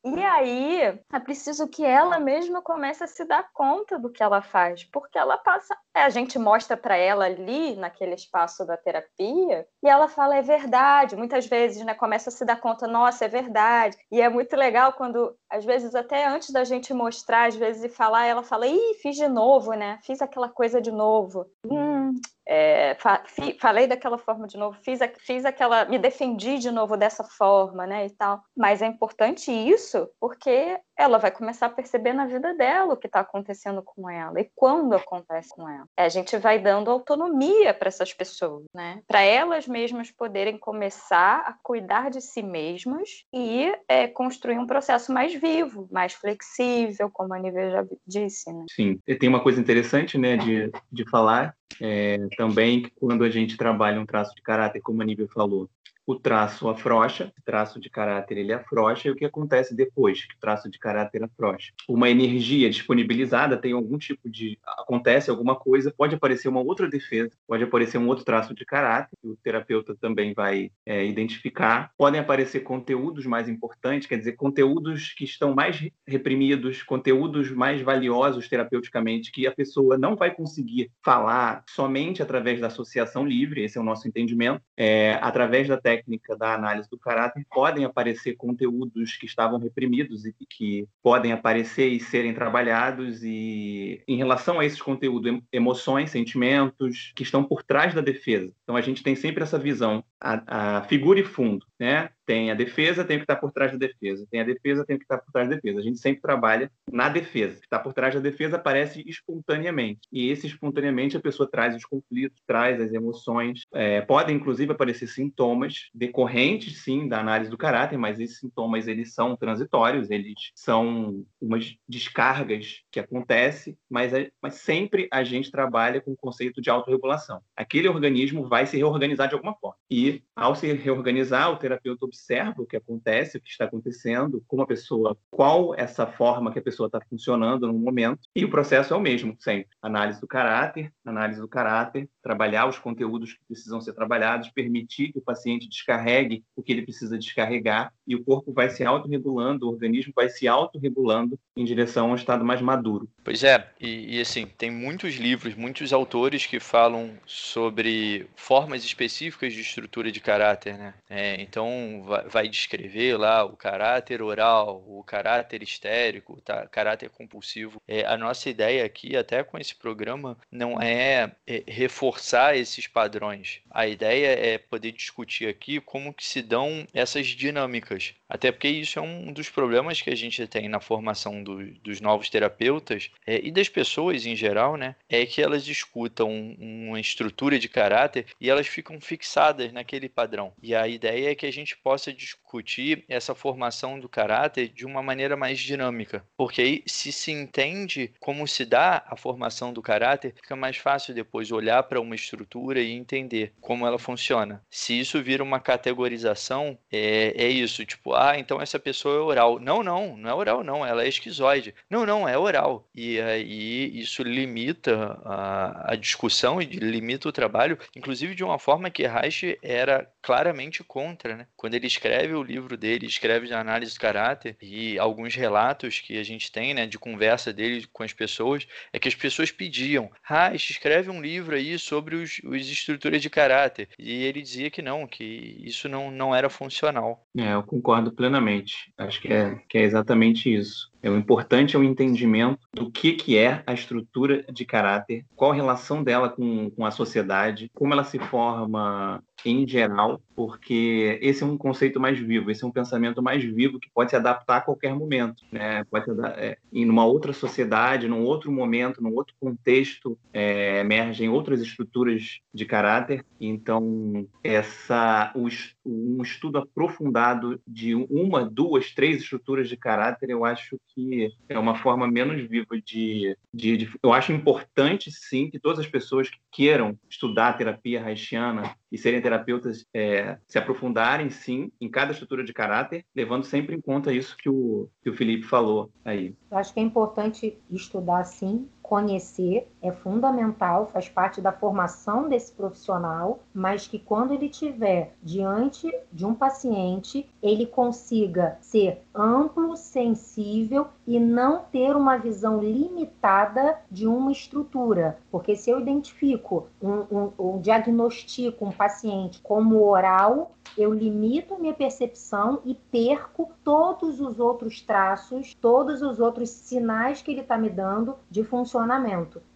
E aí é preciso que ela mesma comece a se dar conta do que ela faz, porque ela passa, é, a gente mostra para ela ali naquele espaço da terapia e ela fala é verdade. Muitas vezes, né, começa a se dar conta, nossa, é verdade. E é muito legal quando às vezes até antes da gente mostrar, às vezes e falar, ela fala, ih, fiz de novo, né? Fiz aquela coisa de novo. Hum, é, fa falei daquela forma de novo, fiz, fiz aquela, me defendi de novo dessa forma, né, e tal. Mas é importante isso porque ela vai começar a perceber na vida dela o que está acontecendo com ela e quando acontece com ela. A gente vai dando autonomia para essas pessoas, né, para elas mesmas poderem começar a cuidar de si mesmas e é, construir um processo mais vivo, mais flexível, como a Nívia já disse, né. Sim, e tem uma coisa interessante, né, de, de falar é, também quando a gente trabalha um traço de caráter, como a Nívia falou, o traço afrouxa, o traço de caráter ele afrouxa, e o que acontece depois que o traço de caráter afrouxa? Uma energia disponibilizada tem algum tipo de... acontece alguma coisa, pode aparecer uma outra defesa, pode aparecer um outro traço de caráter, que o terapeuta também vai é, identificar, podem aparecer conteúdos mais importantes, quer dizer, conteúdos que estão mais reprimidos, conteúdos mais valiosos terapeuticamente, que a pessoa não vai conseguir falar somente através da associação livre, esse é o nosso entendimento, é, através da técnica da análise do caráter, podem aparecer conteúdos que estavam reprimidos e que podem aparecer e serem trabalhados. E em relação a esses conteúdos, emoções, sentimentos que estão por trás da defesa. Então a gente tem sempre essa visão, a, a figura e fundo, né? Tem a defesa, tem o que está por trás da defesa. Tem a defesa, tem o que está por trás da defesa. A gente sempre trabalha na defesa. O que está por trás da defesa aparece espontaneamente. E esse espontaneamente a pessoa traz os conflitos, traz as emoções. É, podem, inclusive, aparecer sintomas decorrentes, sim, da análise do caráter, mas esses sintomas, eles são transitórios, eles são umas descargas que acontecem, mas, é, mas sempre a gente trabalha com o conceito de autorregulação. Aquele organismo vai se reorganizar de alguma forma. E, ao se reorganizar, o terapeuta observa o que acontece, o que está acontecendo, como a pessoa, qual essa forma que a pessoa está funcionando no momento, e o processo é o mesmo, sempre. Análise do caráter, análise do caráter, trabalhar os conteúdos que precisam ser trabalhados, permitir que o paciente descarregue o que ele precisa descarregar, e o corpo vai se autorregulando, o organismo vai se autorregulando em direção a um estado mais maduro. Pois é, e, e assim, tem muitos livros, muitos autores que falam sobre formas específicas de estrutura de caráter, né? É, então, vai, vai descrever lá o caráter oral, o caráter histérico, tá, caráter compulsivo. É, a nossa ideia aqui, até com esse programa, não é, é reforçar esses padrões. A ideia é poder discutir aqui como que se dão essas dinâmicas. Até porque isso é um dos problemas que a gente tem na formação do, dos novos terapeutas é, e das pessoas em geral, né? É que elas escutam uma estrutura de caráter e elas ficam fixadas naquele padrão. E a ideia é que a gente possa discutir essa formação do caráter de uma maneira mais dinâmica, porque aí se se entende como se dá a formação do caráter, fica mais fácil depois olhar para uma estrutura e entender como ela funciona. Se isso vira uma categorização, é, é isso, tipo, ah, então essa pessoa é oral. Não, não, não é oral, não, ela é esquizoide. Não, não, é oral. E aí isso limita a, a discussão e limita o trabalho, inclusive de uma forma que Reich era claramente contra, né? Quando ele escreve o livro dele, escreve de análise do caráter e alguns relatos que a gente tem, né, de conversa dele com as pessoas, é que as pessoas pediam, Reich, escreve um livro aí sobre os, os estruturas de caráter. E ele dizia que não, que isso não, não era funcional. É, eu concordo plenamente. Acho que é, que é exatamente isso. É, o importante é o entendimento do que, que é a estrutura de caráter, qual a relação dela com, com a sociedade, como ela se forma em geral, porque esse é um conceito mais vivo, esse é um pensamento mais vivo que pode se adaptar a qualquer momento, né? Pode ser, é, em uma outra sociedade, num outro momento, num outro contexto, é, emergem outras estruturas de caráter. Então, essa o, um estudo aprofundado de uma, duas, três estruturas de caráter, eu acho que é uma forma menos viva de, de, de, Eu acho importante, sim, que todas as pessoas que queiram estudar terapia haitiana e serem terapeutas é, se aprofundarem, sim, em cada estrutura de caráter, levando sempre em conta isso que o, que o Felipe falou aí. Eu acho que é importante estudar, sim, conhecer é fundamental, faz parte da formação desse profissional, mas que quando ele tiver diante de um paciente, ele consiga ser amplo, sensível e não ter uma visão limitada de uma estrutura. Porque se eu identifico um, um, um diagnostico um paciente como oral, eu limito minha percepção e perco todos os outros traços, todos os outros sinais que ele está me dando de funcionamento.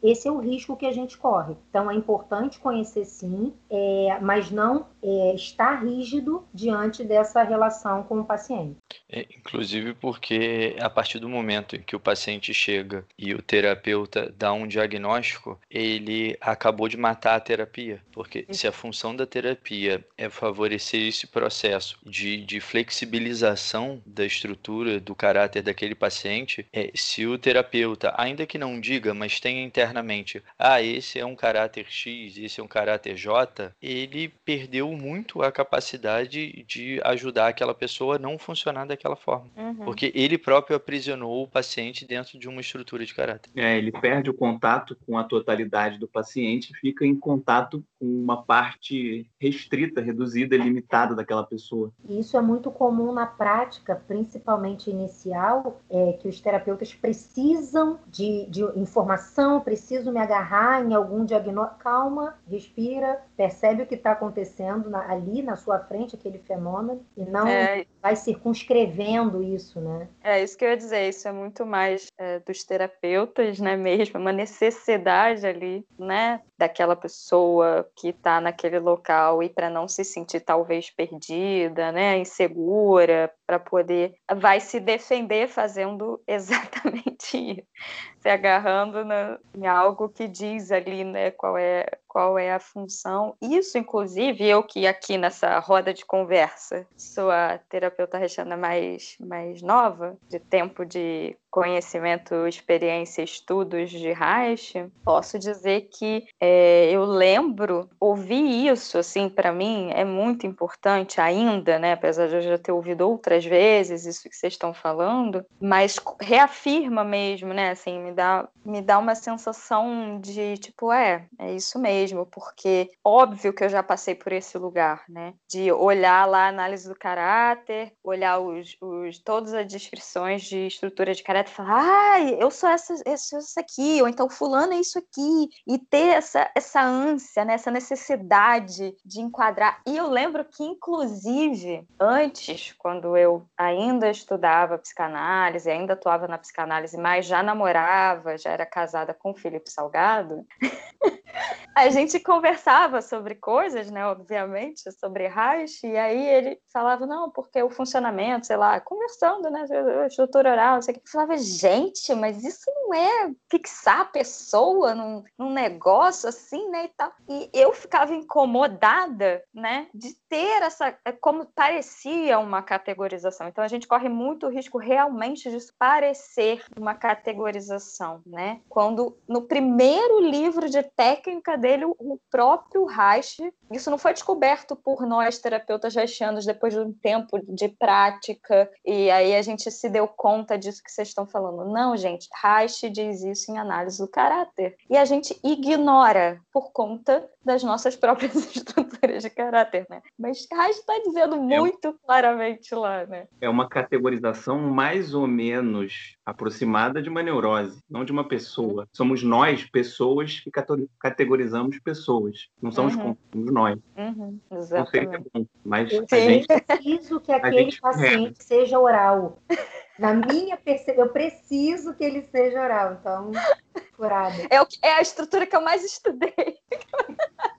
Esse é o risco que a gente corre. Então é importante conhecer sim, é, mas não é, estar rígido diante dessa relação com o paciente. É, inclusive porque a partir do momento em que o paciente chega e o terapeuta dá um diagnóstico, ele acabou de matar a terapia. Porque se a função da terapia é favorecer esse processo de, de flexibilização da estrutura, do caráter daquele paciente, é, se o terapeuta, ainda que não diga, mas tenha internamente, ah, esse é um caráter X, esse é um caráter J, ele perdeu muito a capacidade de ajudar aquela pessoa a não funcionar daquela forma. Uhum. Porque ele próprio aprisionou o paciente dentro de uma estrutura de caráter. É, ele perde o contato com a totalidade do paciente e fica em contato com uma parte restrita, reduzida, limitada daquela pessoa. Isso é muito comum na prática, principalmente inicial, é que os terapeutas precisam de, de informação, precisam me agarrar em algum diagnóstico. Calma, respira, percebe o que está acontecendo na, ali na sua frente, aquele fenômeno, e não é... vai circunscrevendo isso, né? É isso que eu ia dizer, isso é muito mais é, dos terapeutas, né, mesmo, uma necessidade ali, né, daquela pessoa que está naquele local e para não se sentir talvez perdida, né, insegura, para poder vai se defender fazendo exatamente isso, se agarrando na, em algo que diz ali, né, qual é qual é a função. Isso, inclusive, eu que aqui nessa roda de conversa sou a terapeuta rechana mais mais nova, de tempo de conhecimento, experiência, estudos de Reich, posso dizer que é, eu lembro, ouvir isso, assim, para mim é muito importante ainda, né? Apesar de eu já ter ouvido outras vezes isso que vocês estão falando, mas reafirma mesmo, né? Assim, me dá, me dá uma sensação de tipo, é, é isso mesmo, porque óbvio que eu já passei por esse lugar, né? De olhar lá a análise do caráter, olhar os, os, todas as descrições de estrutura de caráter e falar, ai, eu sou essa, sou essa aqui, ou então fulano é isso aqui, e ter essa, essa ânsia, né, essa necessidade de enquadrar. E eu lembro que, inclusive, antes, quando eu ainda estudava psicanálise, ainda atuava na psicanálise, mas já namorava, já era casada com o Felipe Salgado, a gente conversava sobre coisas, né, obviamente, sobre Reich, e aí ele falava, não, porque o funcionamento, sei lá, conversando, né, estrutura oral, sei o que, falava, gente, mas isso não é fixar a pessoa num, num negócio assim, né, e tal. E eu ficava incomodada, né, de ter essa, é como parecia uma categorização. Então a gente corre muito risco realmente de parecer uma categorização, né, quando no primeiro livro de técnica técnica o próprio Reich. Isso não foi descoberto por nós, terapeutas reichianos, depois de um tempo de prática, e aí a gente se deu conta disso que vocês estão falando. Não, gente, Reich diz isso em análise do caráter. E a gente ignora por conta das nossas próprias estruturas de caráter, né? Mas Reich está dizendo muito é, claramente lá, né? É uma categorização mais ou menos aproximada de uma neurose, não de uma pessoa. Uhum. Somos nós, pessoas, que categorizamos pessoas. Não somos uhum. somos nós. Uhum. Exatamente. Não sei é bom, mas Sim. a gente... Eu preciso que aquele paciente seja oral. Na minha percepção, eu preciso que ele seja oral, então, curado. É, o, é a estrutura que eu mais estudei.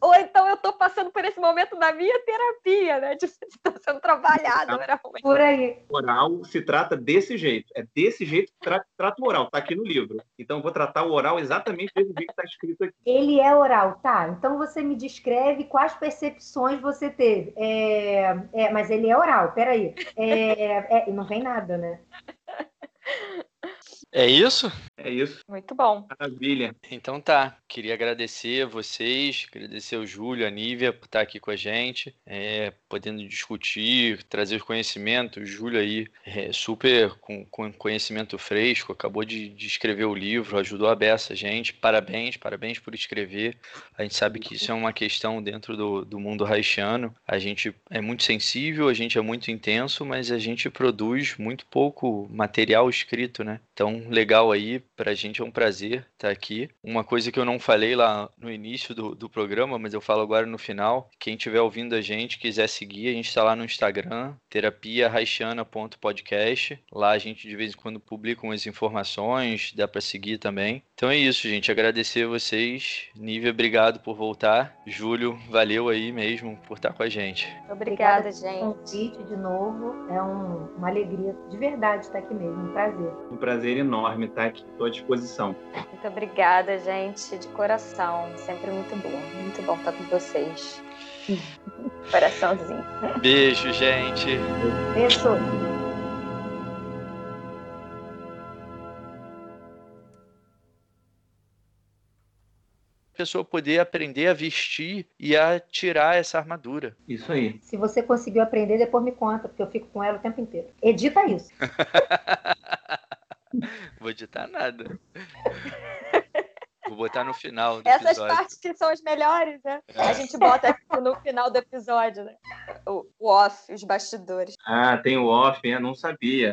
Ou então eu estou passando por esse momento na minha terapia, né? De estar tá sendo trabalhado oralmente. Por aí. Oral se trata desse jeito. É desse jeito que trata, trata o oral. Está aqui no livro. Então, vou tratar o oral exatamente desse jeito que está escrito aqui. Ele é oral, tá? Então, você me descreve quais percepções você teve. É, é mas ele é oral, peraí. É, é, não vem nada, né? É isso? É isso. Muito bom. Maravilha. Então tá. Queria agradecer a vocês, agradecer ao Júlio, a Nívia por estar aqui com a gente, é, podendo discutir, trazer os conhecimentos. O Júlio aí, é, super com, com, conhecimento fresco, acabou de, de, escrever o livro, ajudou a beça a gente. Parabéns, parabéns por escrever. A gente sabe que isso é uma questão dentro do, do mundo haitiano. A gente é muito sensível, a gente é muito intenso, mas a gente produz muito pouco material escrito, né? Então, legal aí, pra gente é um prazer estar aqui. Uma coisa que eu não falei lá no início do, do programa, mas eu falo agora no final. Quem estiver ouvindo a gente, quiser seguir, a gente está lá no Instagram, terapiaraixiana.podcast. Lá a gente de vez em quando publica umas informações, dá para seguir também. Então é isso, gente. Agradecer a vocês. Nívia, obrigado por voltar. Júlio, valeu aí mesmo por estar com a gente. Obrigada, gente. convite de novo. É um, uma alegria de verdade estar aqui mesmo. Um prazer. Um prazer enorme estar aqui. Estou à disposição. Muito obrigada, gente, de coração. Sempre muito bom. Muito bom estar com vocês. Coraçãozinho. Beijo, gente. Beijo. pessoa poder aprender a vestir e a tirar essa armadura. Isso aí. Se você conseguiu aprender, depois me conta, porque eu fico com ela o tempo inteiro. Edita isso. Vou editar nada. Vou botar no final do Essas episódio. partes que são as melhores, né? É. A gente bota no final do episódio, né? O, o off, os bastidores. Ah, tem o off, eu não sabia.